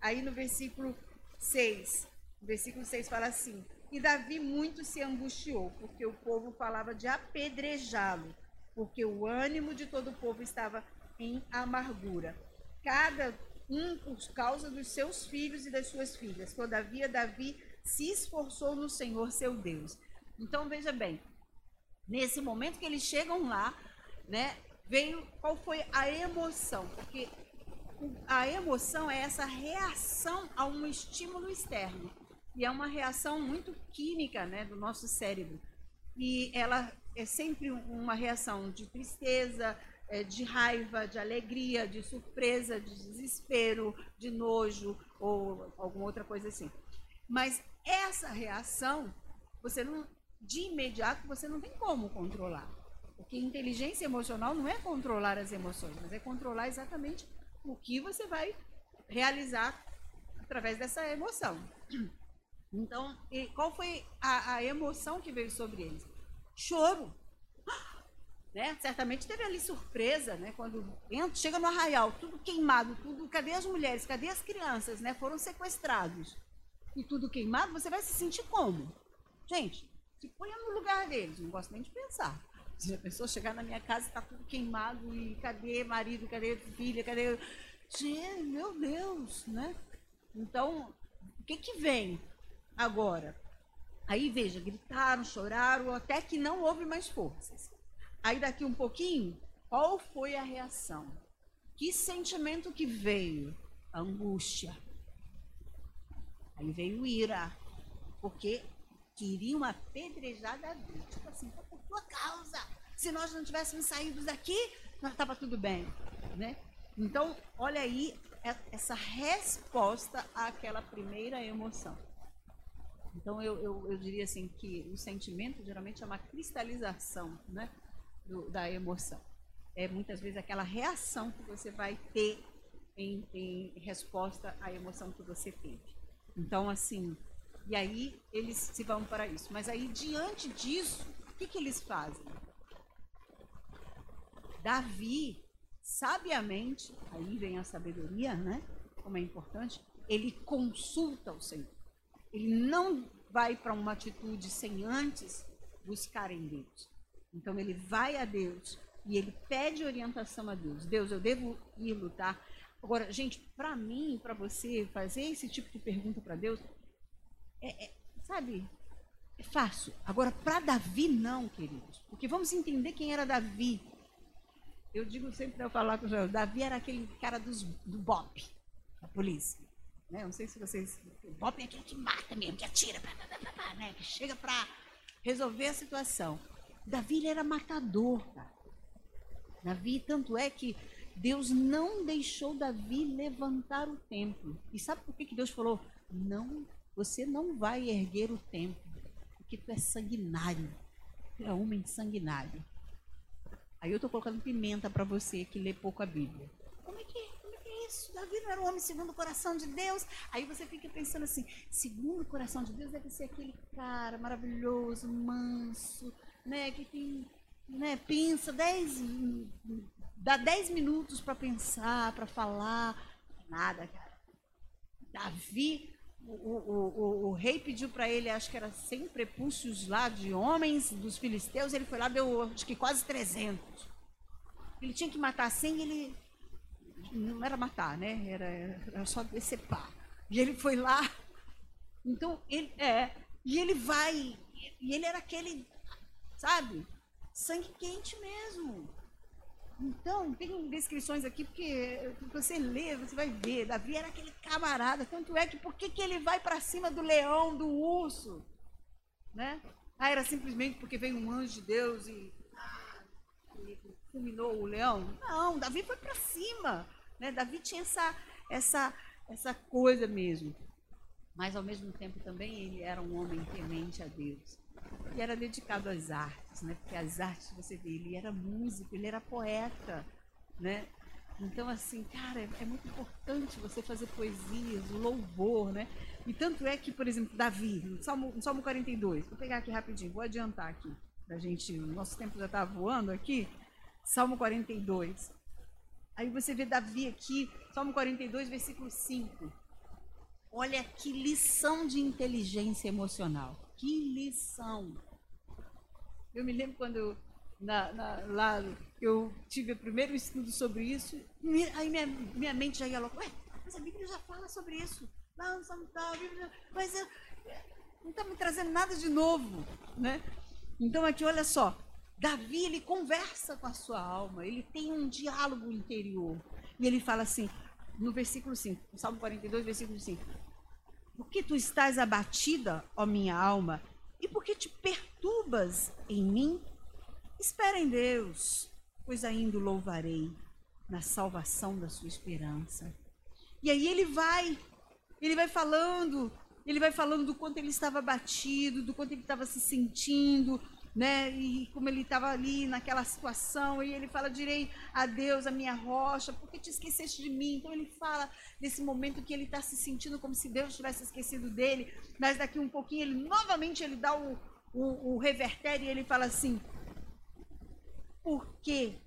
Aí no versículo 6, o versículo 6 fala assim: E Davi muito se angustiou, porque o povo falava de apedrejá-lo, porque o ânimo de todo o povo estava em amargura. Cada um por causa dos seus filhos e das suas filhas. Todavia, Davi se esforçou no Senhor seu Deus. Então veja bem, nesse momento que eles chegam lá, né, veio qual foi a emoção? Porque a emoção é essa reação a um estímulo externo. E é uma reação muito química né, do nosso cérebro. E ela é sempre uma reação de tristeza, é, de raiva, de alegria, de surpresa, de desespero, de nojo ou alguma outra coisa assim. Mas essa reação, você não, de imediato, você não tem como controlar. Porque inteligência emocional não é controlar as emoções, mas é controlar exatamente o que você vai realizar através dessa emoção. Então, qual foi a, a emoção que veio sobre eles? Choro. Né? Certamente teve ali surpresa, né? Quando entra, chega no arraial, tudo queimado, tudo. Cadê as mulheres? Cadê as crianças? Né? Foram sequestrados. E tudo queimado, você vai se sentir como? Gente, se ponha no lugar deles, não gosto nem de pensar. Se a pessoa chegar na minha casa e está tudo queimado, e cadê marido, cadê filha, cadê. Gente, meu Deus, né? Então, o que, que vem agora? Aí veja, gritaram, choraram, até que não houve mais forças. Aí daqui um pouquinho, qual foi a reação? Que sentimento que veio? Angústia. Aí veio ira, porque queriam apedrejar Davi. Tipo assim, foi por tua causa. Se nós não tivéssemos saído daqui, estava tudo bem, né? Então, olha aí essa resposta àquela primeira emoção. Então, eu, eu, eu diria assim que o sentimento geralmente é uma cristalização, né? do, da emoção. É muitas vezes aquela reação que você vai ter em, em resposta à emoção que você teve. Então, assim, e aí eles se vão para isso. Mas aí, diante disso, o que, que eles fazem? Davi, sabiamente, aí vem a sabedoria, né? Como é importante, ele consulta o Senhor. Ele não vai para uma atitude sem antes buscar em Deus. Então ele vai a Deus e ele pede orientação a Deus. Deus, eu devo ir lutar. Agora, gente, para mim, para você fazer esse tipo de pergunta para Deus, é, é, sabe, é fácil. Agora, para Davi, não, queridos. Porque vamos entender quem era Davi. Eu digo sempre para falar com o Joel, Davi era aquele cara dos, do BOP, da polícia. Né? Não sei se vocês. O BOP é aquele que mata mesmo, que atira, né? que chega para resolver a situação. Davi era matador. Davi, tanto é que Deus não deixou Davi levantar o templo. E sabe por que, que Deus falou? Não, você não vai erguer o templo, porque tu é sanguinário. Tu é homem sanguinário. Aí eu estou colocando pimenta para você que lê pouco a Bíblia. Como é que Como é que é isso? Davi não era um homem segundo o coração de Deus. Aí você fica pensando assim, segundo o coração de Deus deve ser aquele cara maravilhoso, manso, né, que tem, né, pensa dez, dá 10 minutos para pensar, para falar, nada, cara. Davi, o, o, o, o rei pediu para ele, acho que era 100 prepúcios lá de homens dos filisteus, ele foi lá, deu acho que quase 300. Ele tinha que matar 100, ele não era matar, né? Era, era só decepar. E ele foi lá. Então, ele é, e ele vai, e ele era aquele sabe? Sangue quente mesmo. Então, tem descrições aqui, porque você lê, você vai ver. Davi era aquele camarada. Tanto é que por que, que ele vai para cima do leão, do urso? Né? Ah, era simplesmente porque veio um anjo de Deus e, ah, e fulminou o leão? Não, Davi foi para cima. Né? Davi tinha essa, essa, essa coisa mesmo. Mas, ao mesmo tempo, também ele era um homem temente a Deus e era dedicado às artes, né? Porque as artes, você vê, ele era músico, ele era poeta, né? Então, assim, cara, é, é muito importante você fazer poesias, louvor, né? E tanto é que, por exemplo, Davi, no Salmo, no Salmo 42, vou pegar aqui rapidinho, vou adiantar aqui, da gente, o nosso tempo já está voando aqui, Salmo 42. Aí você vê Davi aqui, Salmo 42, versículo 5. Olha que lição de inteligência emocional. Que lição! Eu me lembro quando eu, na, na, lá eu tive o primeiro estudo sobre isso, aí minha, minha mente já ia logo, ué, mas a Bíblia já fala sobre isso. Não, não tá, a Bíblia, mas não está me trazendo nada de novo, né? Então aqui, olha só, Davi, ele conversa com a sua alma, ele tem um diálogo interior. E ele fala assim, no versículo 5, Salmo 42, versículo 5. Por que tu estás abatida, ó minha alma? E por que te perturbas em mim? Espera em Deus, pois ainda o louvarei na salvação da sua esperança. E aí ele vai, ele vai falando ele vai falando do quanto ele estava batido, do quanto ele estava se sentindo, né? E como ele estava ali naquela situação, e ele fala: Direi a Deus, a minha rocha, porque te esqueceste de mim? Então ele fala desse momento que ele está se sentindo como se Deus tivesse esquecido dele, mas daqui um pouquinho ele novamente ele dá o, o, o reverter e ele fala assim: Por que?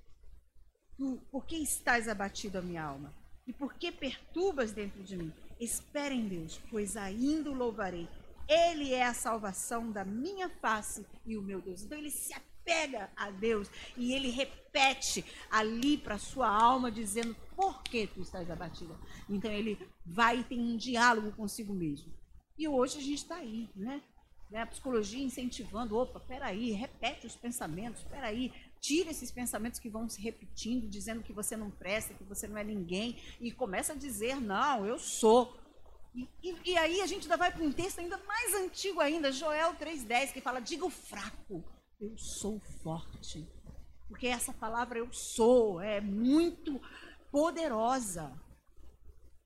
Por que estás abatido a minha alma? E por que perturbas dentro de mim? Espera em Deus, pois ainda o louvarei. Ele é a salvação da minha face e o meu Deus. Então ele se apega a Deus e ele repete ali para sua alma dizendo por que tu estás abatida. Então ele vai e tem um diálogo consigo mesmo. E hoje a gente está aí, né? A psicologia incentivando, opa, peraí, repete os pensamentos, peraí, tira esses pensamentos que vão se repetindo, dizendo que você não presta, que você não é ninguém, e começa a dizer, não, eu sou. E, e, aí a gente ainda vai para um texto ainda mais antigo ainda, Joel 3,10, que fala, diga o fraco, eu sou forte. Porque essa palavra eu sou é muito poderosa.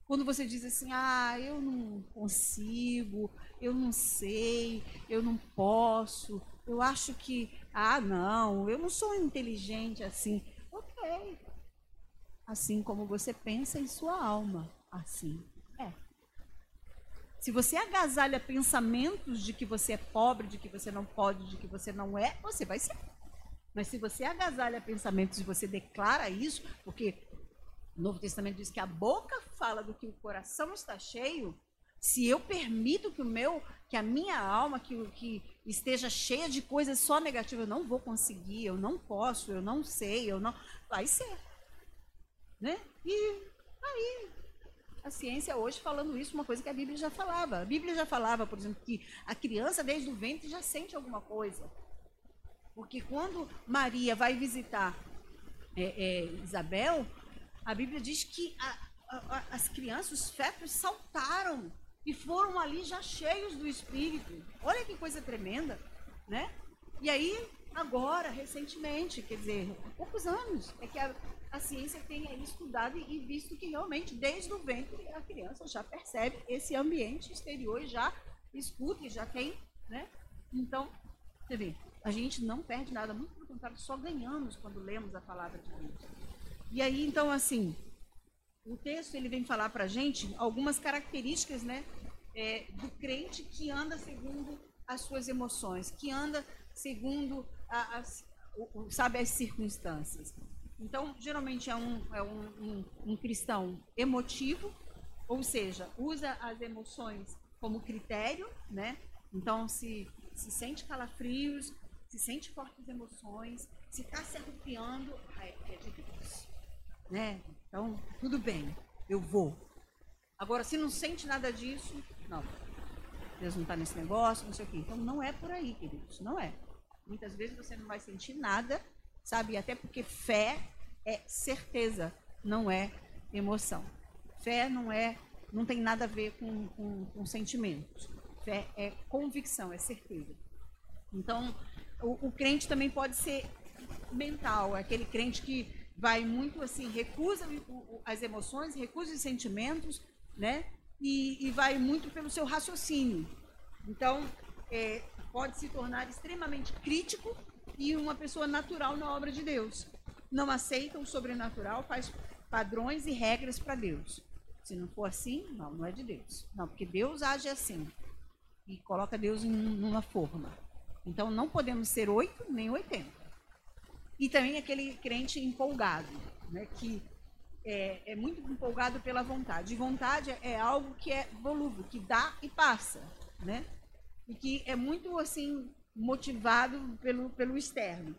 Quando você diz assim, ah, eu não consigo, eu não sei, eu não posso, eu acho que, ah, não, eu não sou inteligente assim. Ok. Assim como você pensa em sua alma, assim. Se você agasalha pensamentos de que você é pobre, de que você não pode, de que você não é, você vai ser. Mas se você agasalha pensamentos e você declara isso, porque o Novo Testamento diz que a boca fala do que o coração está cheio, se eu permito que o meu, que a minha alma, que, que esteja cheia de coisas só negativas, eu não vou conseguir, eu não posso, eu não sei, eu não. Vai ser. Né? E aí, a ciência hoje falando isso, uma coisa que a Bíblia já falava. A Bíblia já falava, por exemplo, que a criança desde o ventre já sente alguma coisa. Porque quando Maria vai visitar é, é, Isabel, a Bíblia diz que a, a, as crianças, os fetos, saltaram e foram ali já cheios do Espírito. Olha que coisa tremenda, né? E aí, agora, recentemente, quer dizer, há poucos anos, é que a, a ciência tem estudado e visto que realmente, desde o ventre, a criança já percebe esse ambiente exterior e já escuta e já tem, né? Então, você vê, a gente não perde nada, muito pelo contrário, só ganhamos quando lemos a palavra de Deus. E aí, então, assim, o texto ele vem falar para a gente algumas características né, é, do crente que anda segundo as suas emoções, que anda segundo as, o, sabe, as circunstâncias. Então, geralmente é, um, é um, um, um cristão emotivo, ou seja, usa as emoções como critério, né? Então, se, se sente calafrios, se sente fortes emoções, se está se arrepiando, é, é de Deus. Né? Então, tudo bem, eu vou. Agora, se não sente nada disso, não. Deus não está nesse negócio, não sei o quê. Então, não é por aí, queridos, não é. Muitas vezes você não vai sentir nada, sabe? Até porque fé é certeza, não é emoção. Fé não é, não tem nada a ver com, com, com sentimentos. Fé é convicção, é certeza. Então, o, o crente também pode ser mental, aquele crente que vai muito assim, recusa as emoções, recusa os sentimentos, né? E, e vai muito pelo seu raciocínio. Então, é, pode se tornar extremamente crítico e uma pessoa natural na obra de Deus. Não aceita o sobrenatural, faz padrões e regras para Deus. Se não for assim, não, não é de Deus. Não, porque Deus age assim e coloca Deus em uma forma. Então, não podemos ser oito nem oitenta. E também aquele crente empolgado, né, que é, é, muito empolgado pela vontade. E vontade é algo que é volúvel, que dá e passa, né? E que é muito assim motivado pelo, pelo externo.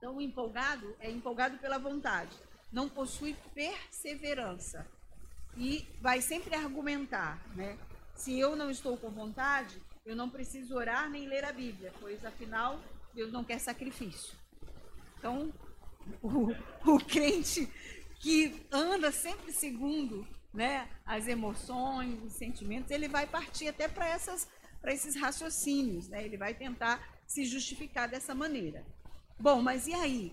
Então, o empolgado é empolgado pela vontade, não possui perseverança e vai sempre argumentar, né? Se eu não estou com vontade, eu não preciso orar nem ler a Bíblia, pois afinal Deus não quer sacrifício. Então, o, o crente que anda sempre segundo né, as emoções, os sentimentos, ele vai partir até para esses raciocínios, né? Ele vai tentar se justificar dessa maneira. Bom, mas e aí?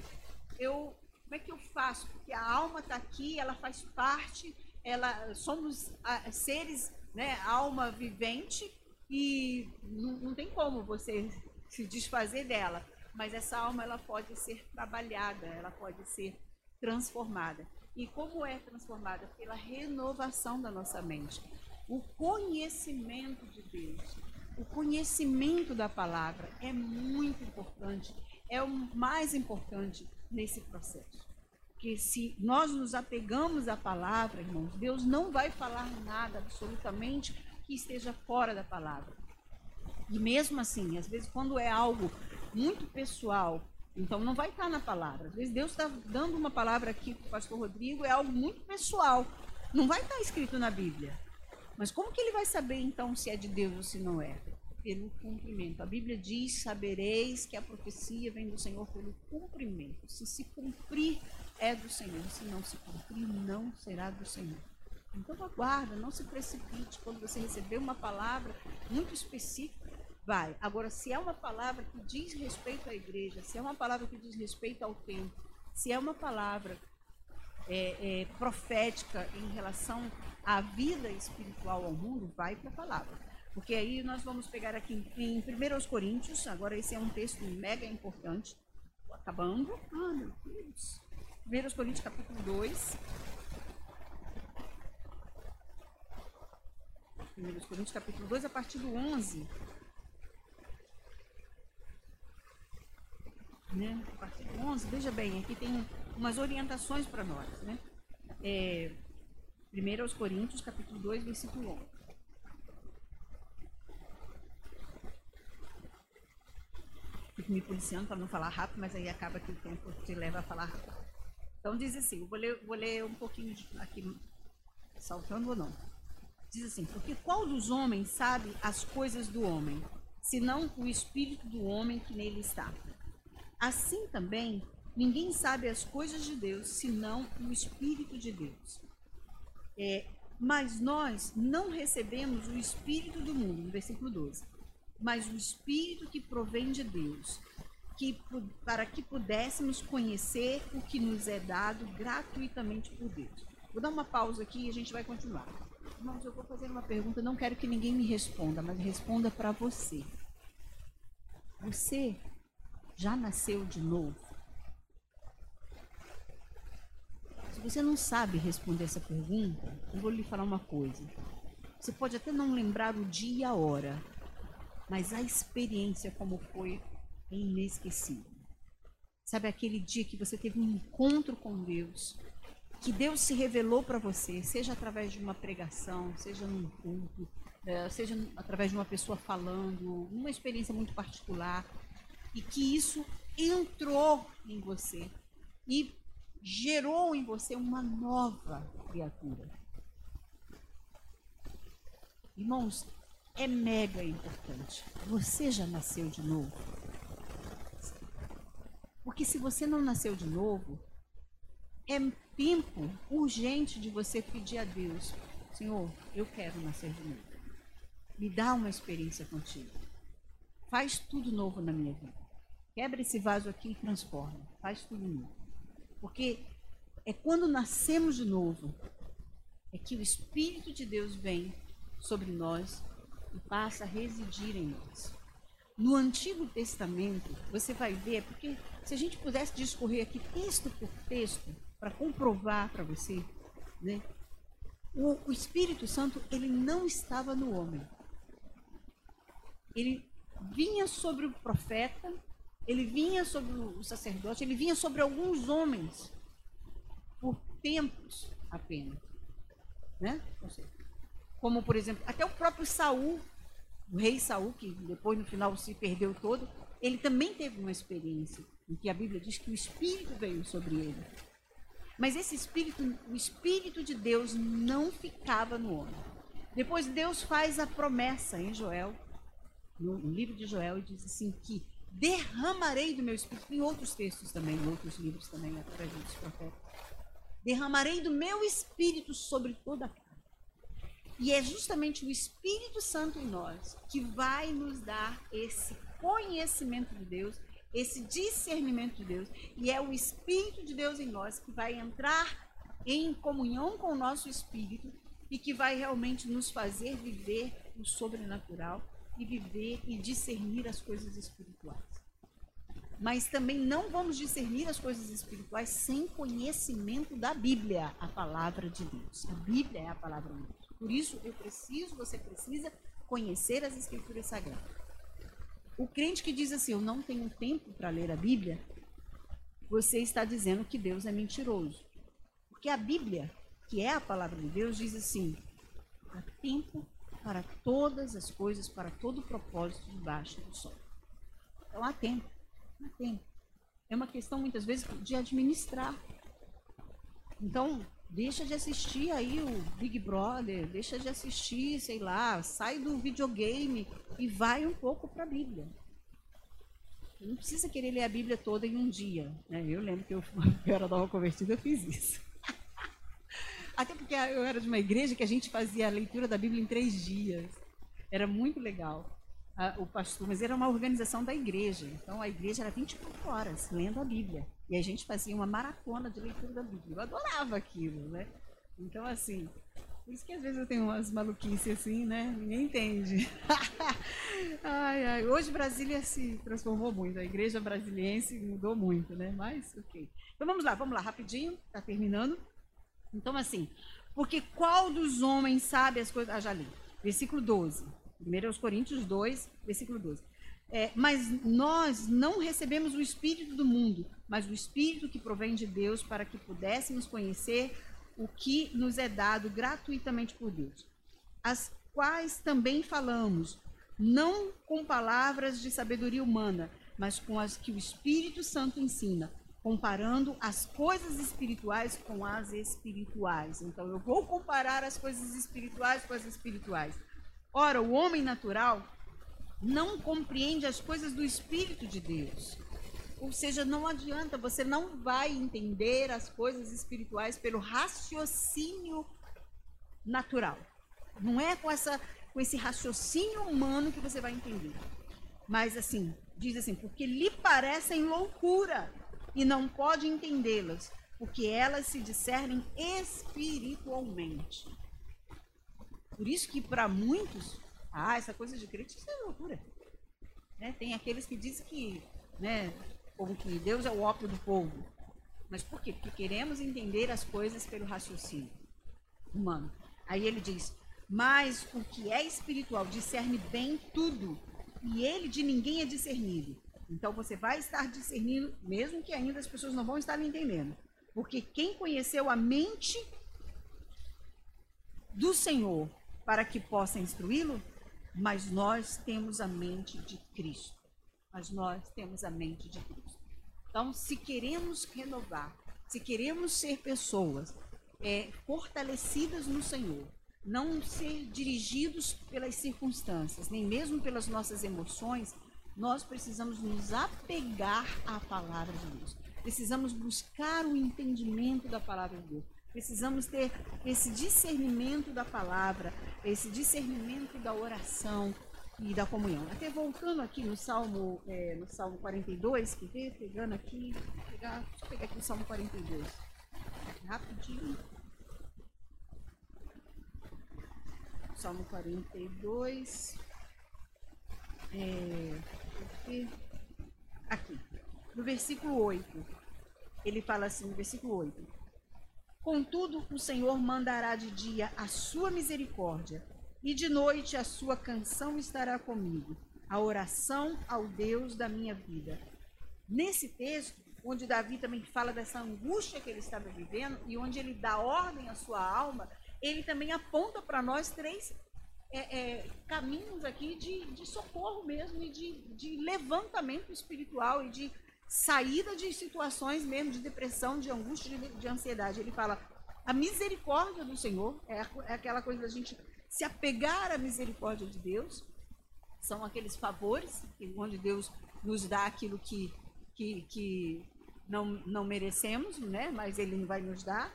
Eu como é que eu faço? Porque a alma está aqui, ela faz parte, ela somos seres, né, alma vivente e não, não tem como você se desfazer dela. Mas essa alma ela pode ser trabalhada, ela pode ser transformada. E como é transformada? Pela renovação da nossa mente. O conhecimento de Deus, o conhecimento da palavra é muito importante, é o mais importante nesse processo. Porque se nós nos apegamos à palavra, irmãos, Deus não vai falar nada absolutamente que esteja fora da palavra. E mesmo assim, às vezes, quando é algo muito pessoal, então não vai estar na palavra. Às vezes, Deus está dando uma palavra aqui para o pastor Rodrigo, é algo muito pessoal. Não vai estar escrito na Bíblia. Mas como que ele vai saber, então, se é de Deus ou se não é? Pelo cumprimento. A Bíblia diz: sabereis que a profecia vem do Senhor pelo cumprimento. Se se cumprir, é do Senhor. Se não se cumprir, não será do Senhor. Então aguarda, não se precipite. Quando você receber uma palavra muito específica, vai. Agora, se é uma palavra que diz respeito à igreja, se é uma palavra que diz respeito ao tempo, se é uma palavra é, é, profética em relação à vida espiritual ao mundo, vai para a palavra. Porque aí nós vamos pegar aqui em 1 Coríntios, agora esse é um texto mega importante. Acabando. Ah, meu Deus. 1 Coríntios capítulo 2. 1 Coríntios capítulo 2, a partir do 11. Né? A partir do 11, veja bem, aqui tem umas orientações para nós. Né? É, 1 Coríntios capítulo 2, versículo 11. Me policiando para não falar rápido, mas aí acaba que o tempo te leva a falar rápido. Então diz assim, vou ler, vou ler um pouquinho aqui, saltando ou não. Diz assim, porque qual dos homens sabe as coisas do homem, senão o espírito do homem que nele está? Assim também, ninguém sabe as coisas de Deus, senão o espírito de Deus. É, mas nós não recebemos o espírito do mundo, no versículo 12 mas o Espírito que provém de Deus, que, para que pudéssemos conhecer o que nos é dado gratuitamente por Deus. Vou dar uma pausa aqui e a gente vai continuar. Irmãos, eu vou fazer uma pergunta, não quero que ninguém me responda, mas responda para você. Você já nasceu de novo? Se você não sabe responder essa pergunta, eu vou lhe falar uma coisa. Você pode até não lembrar o dia e a hora, mas a experiência como foi é inesquecível. Sabe aquele dia que você teve um encontro com Deus, que Deus se revelou para você, seja através de uma pregação, seja num culto, é, seja através de uma pessoa falando, uma experiência muito particular, e que isso entrou em você e gerou em você uma nova criatura. Irmãos, é mega importante. Você já nasceu de novo? Porque se você não nasceu de novo, é tempo urgente de você pedir a Deus: Senhor, eu quero nascer de novo. Me dá uma experiência contigo. Faz tudo novo na minha vida. Quebra esse vaso aqui e transforma. Faz tudo novo. Porque é quando nascemos de novo é que o Espírito de Deus vem sobre nós e passa a residir em nós. No Antigo Testamento, você vai ver, porque se a gente pudesse discorrer aqui texto por texto, para comprovar para você, né, o, o Espírito Santo ele não estava no homem. Ele vinha sobre o profeta, ele vinha sobre o sacerdote, ele vinha sobre alguns homens por tempos apenas, né? Ou seja, como por exemplo, até o próprio Saul, o rei Saul, que depois no final se perdeu todo, ele também teve uma experiência em que a Bíblia diz que o Espírito veio sobre ele. Mas esse Espírito, o Espírito de Deus não ficava no homem. Depois Deus faz a promessa em Joel, no, livro de Joel, diz assim que derramarei do meu espírito, em outros textos também, em outros livros também, através dos profetas, derramarei do meu espírito sobre toda a. E é justamente o Espírito Santo em nós que vai nos dar esse conhecimento de Deus, esse discernimento de Deus. E é o Espírito de Deus em nós que vai entrar em comunhão com o nosso espírito e que vai realmente nos fazer viver o sobrenatural e viver e discernir as coisas espirituais. Mas também não vamos discernir as coisas espirituais sem conhecimento da Bíblia, a palavra de Deus. A Bíblia é a palavra de Deus. Por isso eu preciso, você precisa conhecer as escrituras sagradas. O crente que diz assim, eu não tenho tempo para ler a Bíblia, você está dizendo que Deus é mentiroso. Porque a Bíblia, que é a palavra de Deus, diz assim: há tempo para todas as coisas, para todo o propósito debaixo do sol. Então há tempo, há tempo. É uma questão muitas vezes de administrar. Então, deixa de assistir aí o Big Brother, deixa de assistir, sei lá, sai do videogame e vai um pouco para a Bíblia. Não precisa querer ler a Bíblia toda em um dia. Né? Eu lembro que eu, eu era nova convertida, eu fiz isso. Até porque eu era de uma igreja que a gente fazia a leitura da Bíblia em três dias. Era muito legal. o pastor, mas era uma organização da igreja. Então a igreja era 24 horas lendo a Bíblia. E a gente fazia uma maratona de leitura da Bíblia. Eu adorava aquilo, né? Então, assim, por isso que às vezes eu tenho umas maluquices assim, né? Ninguém entende. ai, ai. Hoje Brasília se transformou muito. A igreja brasiliense mudou muito, né? Mas, ok. Então vamos lá, vamos lá, rapidinho. Está terminando. Então, assim, porque qual dos homens sabe as coisas. Ah, já li. Versículo 12. 1 Coríntios 2, versículo 12. É, mas nós não recebemos o Espírito do mundo, mas o Espírito que provém de Deus para que pudéssemos conhecer o que nos é dado gratuitamente por Deus. As quais também falamos, não com palavras de sabedoria humana, mas com as que o Espírito Santo ensina, comparando as coisas espirituais com as espirituais. Então, eu vou comparar as coisas espirituais com as espirituais. Ora, o homem natural não compreende as coisas do Espírito de Deus. Ou seja, não adianta, você não vai entender as coisas espirituais pelo raciocínio natural. Não é com, essa, com esse raciocínio humano que você vai entender. Mas assim, diz assim, porque lhe parecem loucura e não pode entendê-las, porque elas se discernem espiritualmente. Por isso que para muitos, ah, essa coisa de crente isso é loucura. Né? Tem aqueles que dizem que, né, como que Deus é o ópio do povo. Mas por quê? Porque queremos entender as coisas pelo raciocínio humano. Aí ele diz: Mas o que é espiritual discerne bem tudo, e ele de ninguém é discernido. Então você vai estar discernindo, mesmo que ainda as pessoas não vão estar entendendo. Porque quem conheceu a mente do Senhor para que possa instruí-lo, mas nós temos a mente de Cristo. Mas nós temos a mente de Cristo. Então, se queremos renovar, se queremos ser pessoas é, fortalecidas no Senhor, não ser dirigidos pelas circunstâncias, nem mesmo pelas nossas emoções, nós precisamos nos apegar à palavra de Deus. Precisamos buscar o entendimento da palavra de Deus. Precisamos ter esse discernimento da palavra, esse discernimento da oração e da comunhão. Até voltando aqui no Salmo, é, no Salmo 42, que vê, pegando aqui, pegar, deixa eu pegar aqui o Salmo 42. Rapidinho. Salmo 42. É, aqui, no versículo 8, ele fala assim, no versículo 8: Contudo, o Senhor mandará de dia a sua misericórdia, e de noite a sua canção estará comigo, a oração ao Deus da minha vida. Nesse texto, onde Davi também fala dessa angústia que ele estava vivendo e onde ele dá ordem à sua alma, ele também aponta para nós três é, é, caminhos aqui de, de socorro mesmo e de, de levantamento espiritual e de saída de situações mesmo de depressão, de angústia, de, de ansiedade. Ele fala, a misericórdia do Senhor é, é aquela coisa da gente se apegar à misericórdia de Deus são aqueles favores onde Deus nos dá aquilo que, que, que não, não merecemos, né? mas Ele vai nos dar.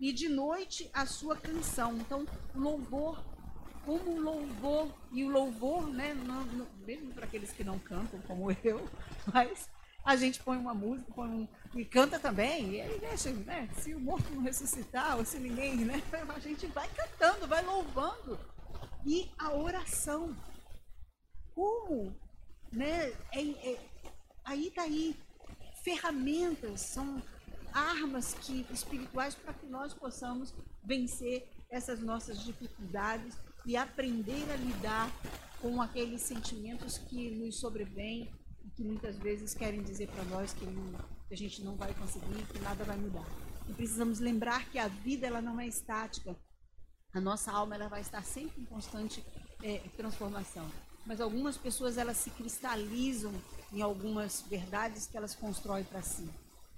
E de noite a sua canção. Então, louvor, como louvor, e o louvor, né? Não, não, mesmo para aqueles que não cantam, como eu, mas a gente põe uma música, põe um, e canta também, e aí deixa, né? Se o morto não ressuscitar, ou se ninguém, né? A gente vai cantando, vai louvando. E a oração. Como? Né? É, é, aí tá aí ferramentas, são armas que, espirituais para que nós possamos vencer essas nossas dificuldades e aprender a lidar com aqueles sentimentos que nos sobrevêm que muitas vezes querem dizer para nós que, a gente não vai conseguir, que nada vai mudar. E precisamos lembrar que a vida ela não é estática. A nossa alma ela vai estar sempre em constante é, transformação. Mas algumas pessoas elas se cristalizam em algumas verdades que elas constroem para si.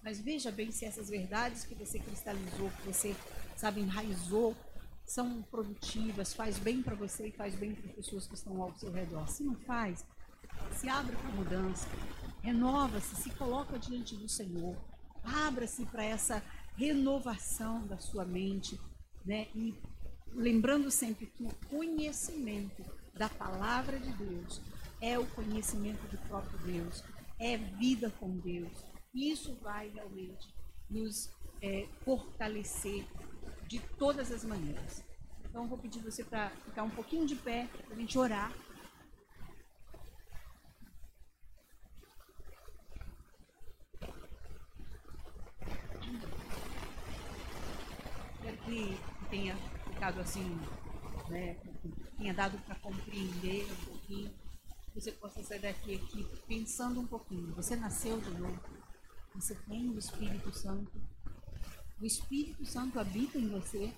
Mas veja bem se essas verdades que você cristalizou, que você, sabe, enraizou, são produtivas, faz bem para você e faz bem para as pessoas que estão ao seu redor. Se não faz, se abre para a mudança, renova-se, se coloca diante do Senhor, abra-se para essa renovação da sua mente, né? E lembrando sempre que o conhecimento da palavra de Deus é o conhecimento do próprio Deus, é vida com Deus. Isso vai realmente nos é, fortalecer de todas as maneiras. Então, vou pedir você para ficar um pouquinho de pé, para a gente orar. Espero que tenha ficado assim, né, tenha dado para compreender um pouquinho você possa sair daqui aqui pensando um pouquinho. Você nasceu de novo. Você tem o Espírito Santo. O Espírito Santo habita em você.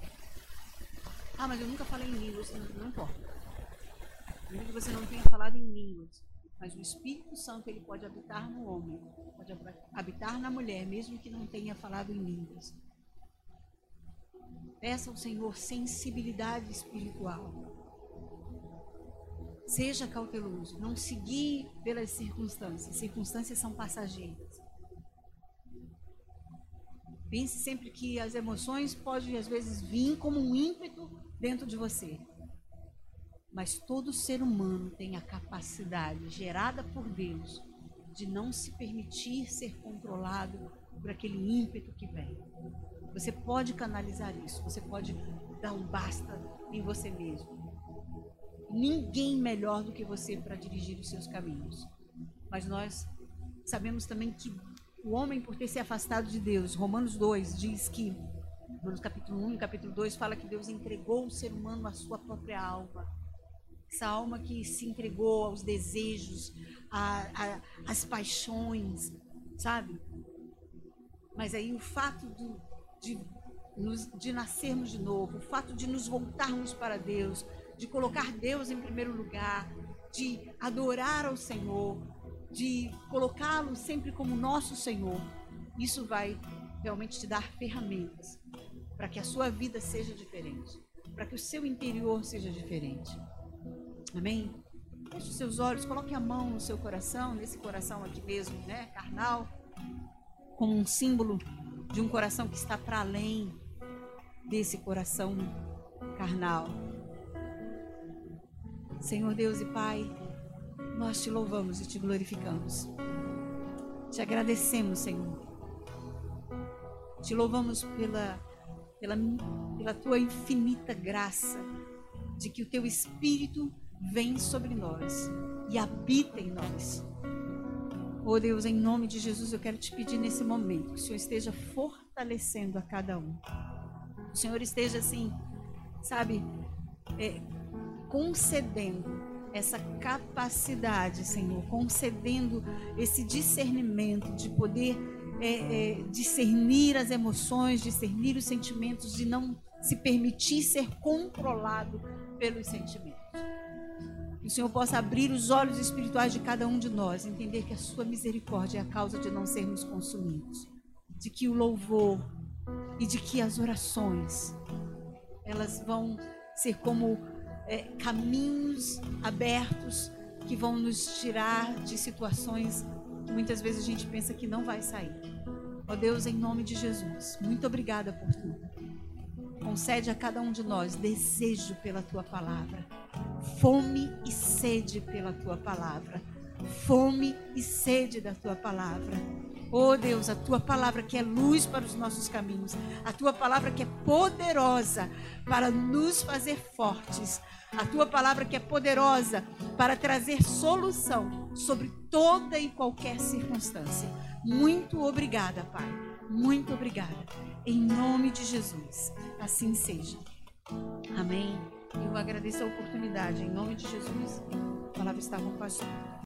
Ah, mas eu nunca falei em línguas. Não, importa. Mesmo que você não tenha falado em línguas. Mas o Espírito Santo ele pode habitar no homem, pode habitar na mulher, mesmo que não tenha falado em línguas. Peça ao Senhor sensibilidade espiritual. Seja cauteloso, não seguir pelas circunstâncias. Circunstâncias são passageiras. Pense sempre que as emoções podem às vezes vir como um ímpeto dentro de você. Mas todo ser humano tem a capacidade gerada por Deus de não se permitir ser controlado por aquele ímpeto que vem. Você pode canalizar isso, você pode dar um basta em você mesmo ninguém melhor do que você para dirigir os seus caminhos. Mas nós sabemos também que o homem, por ter se afastado de Deus, Romanos 2 diz que, no capítulo 1 e capítulo 2, fala que Deus entregou o ser humano à sua própria alma. Essa alma que se entregou aos desejos, às paixões, sabe? Mas aí o fato do, de, de nascermos de novo, o fato de nos voltarmos para Deus, de colocar Deus em primeiro lugar, de adorar ao Senhor, de colocá-lo sempre como nosso Senhor. Isso vai realmente te dar ferramentas para que a sua vida seja diferente, para que o seu interior seja diferente. Amém? Feche os seus olhos, coloque a mão no seu coração, nesse coração aqui mesmo, né, carnal, como um símbolo de um coração que está para além desse coração carnal. Senhor Deus e Pai, nós te louvamos e te glorificamos. Te agradecemos, Senhor. Te louvamos pela, pela, pela tua infinita graça, de que o teu Espírito vem sobre nós e habita em nós. Oh Deus, em nome de Jesus, eu quero te pedir nesse momento que o Senhor esteja fortalecendo a cada um. O Senhor esteja assim, sabe, é, concedendo essa capacidade, Senhor, concedendo esse discernimento de poder é, é, discernir as emoções, discernir os sentimentos, de não se permitir ser controlado pelos sentimentos. Que o Senhor possa abrir os olhos espirituais de cada um de nós, entender que a sua misericórdia é a causa de não sermos consumidos, de que o louvor e de que as orações elas vão ser como é, caminhos abertos que vão nos tirar de situações que muitas vezes a gente pensa que não vai sair. Ó Deus, em nome de Jesus, muito obrigada por tudo. Concede a cada um de nós desejo pela tua palavra, fome e sede pela tua palavra, fome e sede da tua palavra. Oh Deus, a tua palavra que é luz para os nossos caminhos, a tua palavra que é poderosa para nos fazer fortes, a tua palavra que é poderosa para trazer solução sobre toda e qualquer circunstância. Muito obrigada, Pai. Muito obrigada. Em nome de Jesus. Assim seja. Amém. Eu agradeço a oportunidade. Em nome de Jesus. A palavra está com o pastor.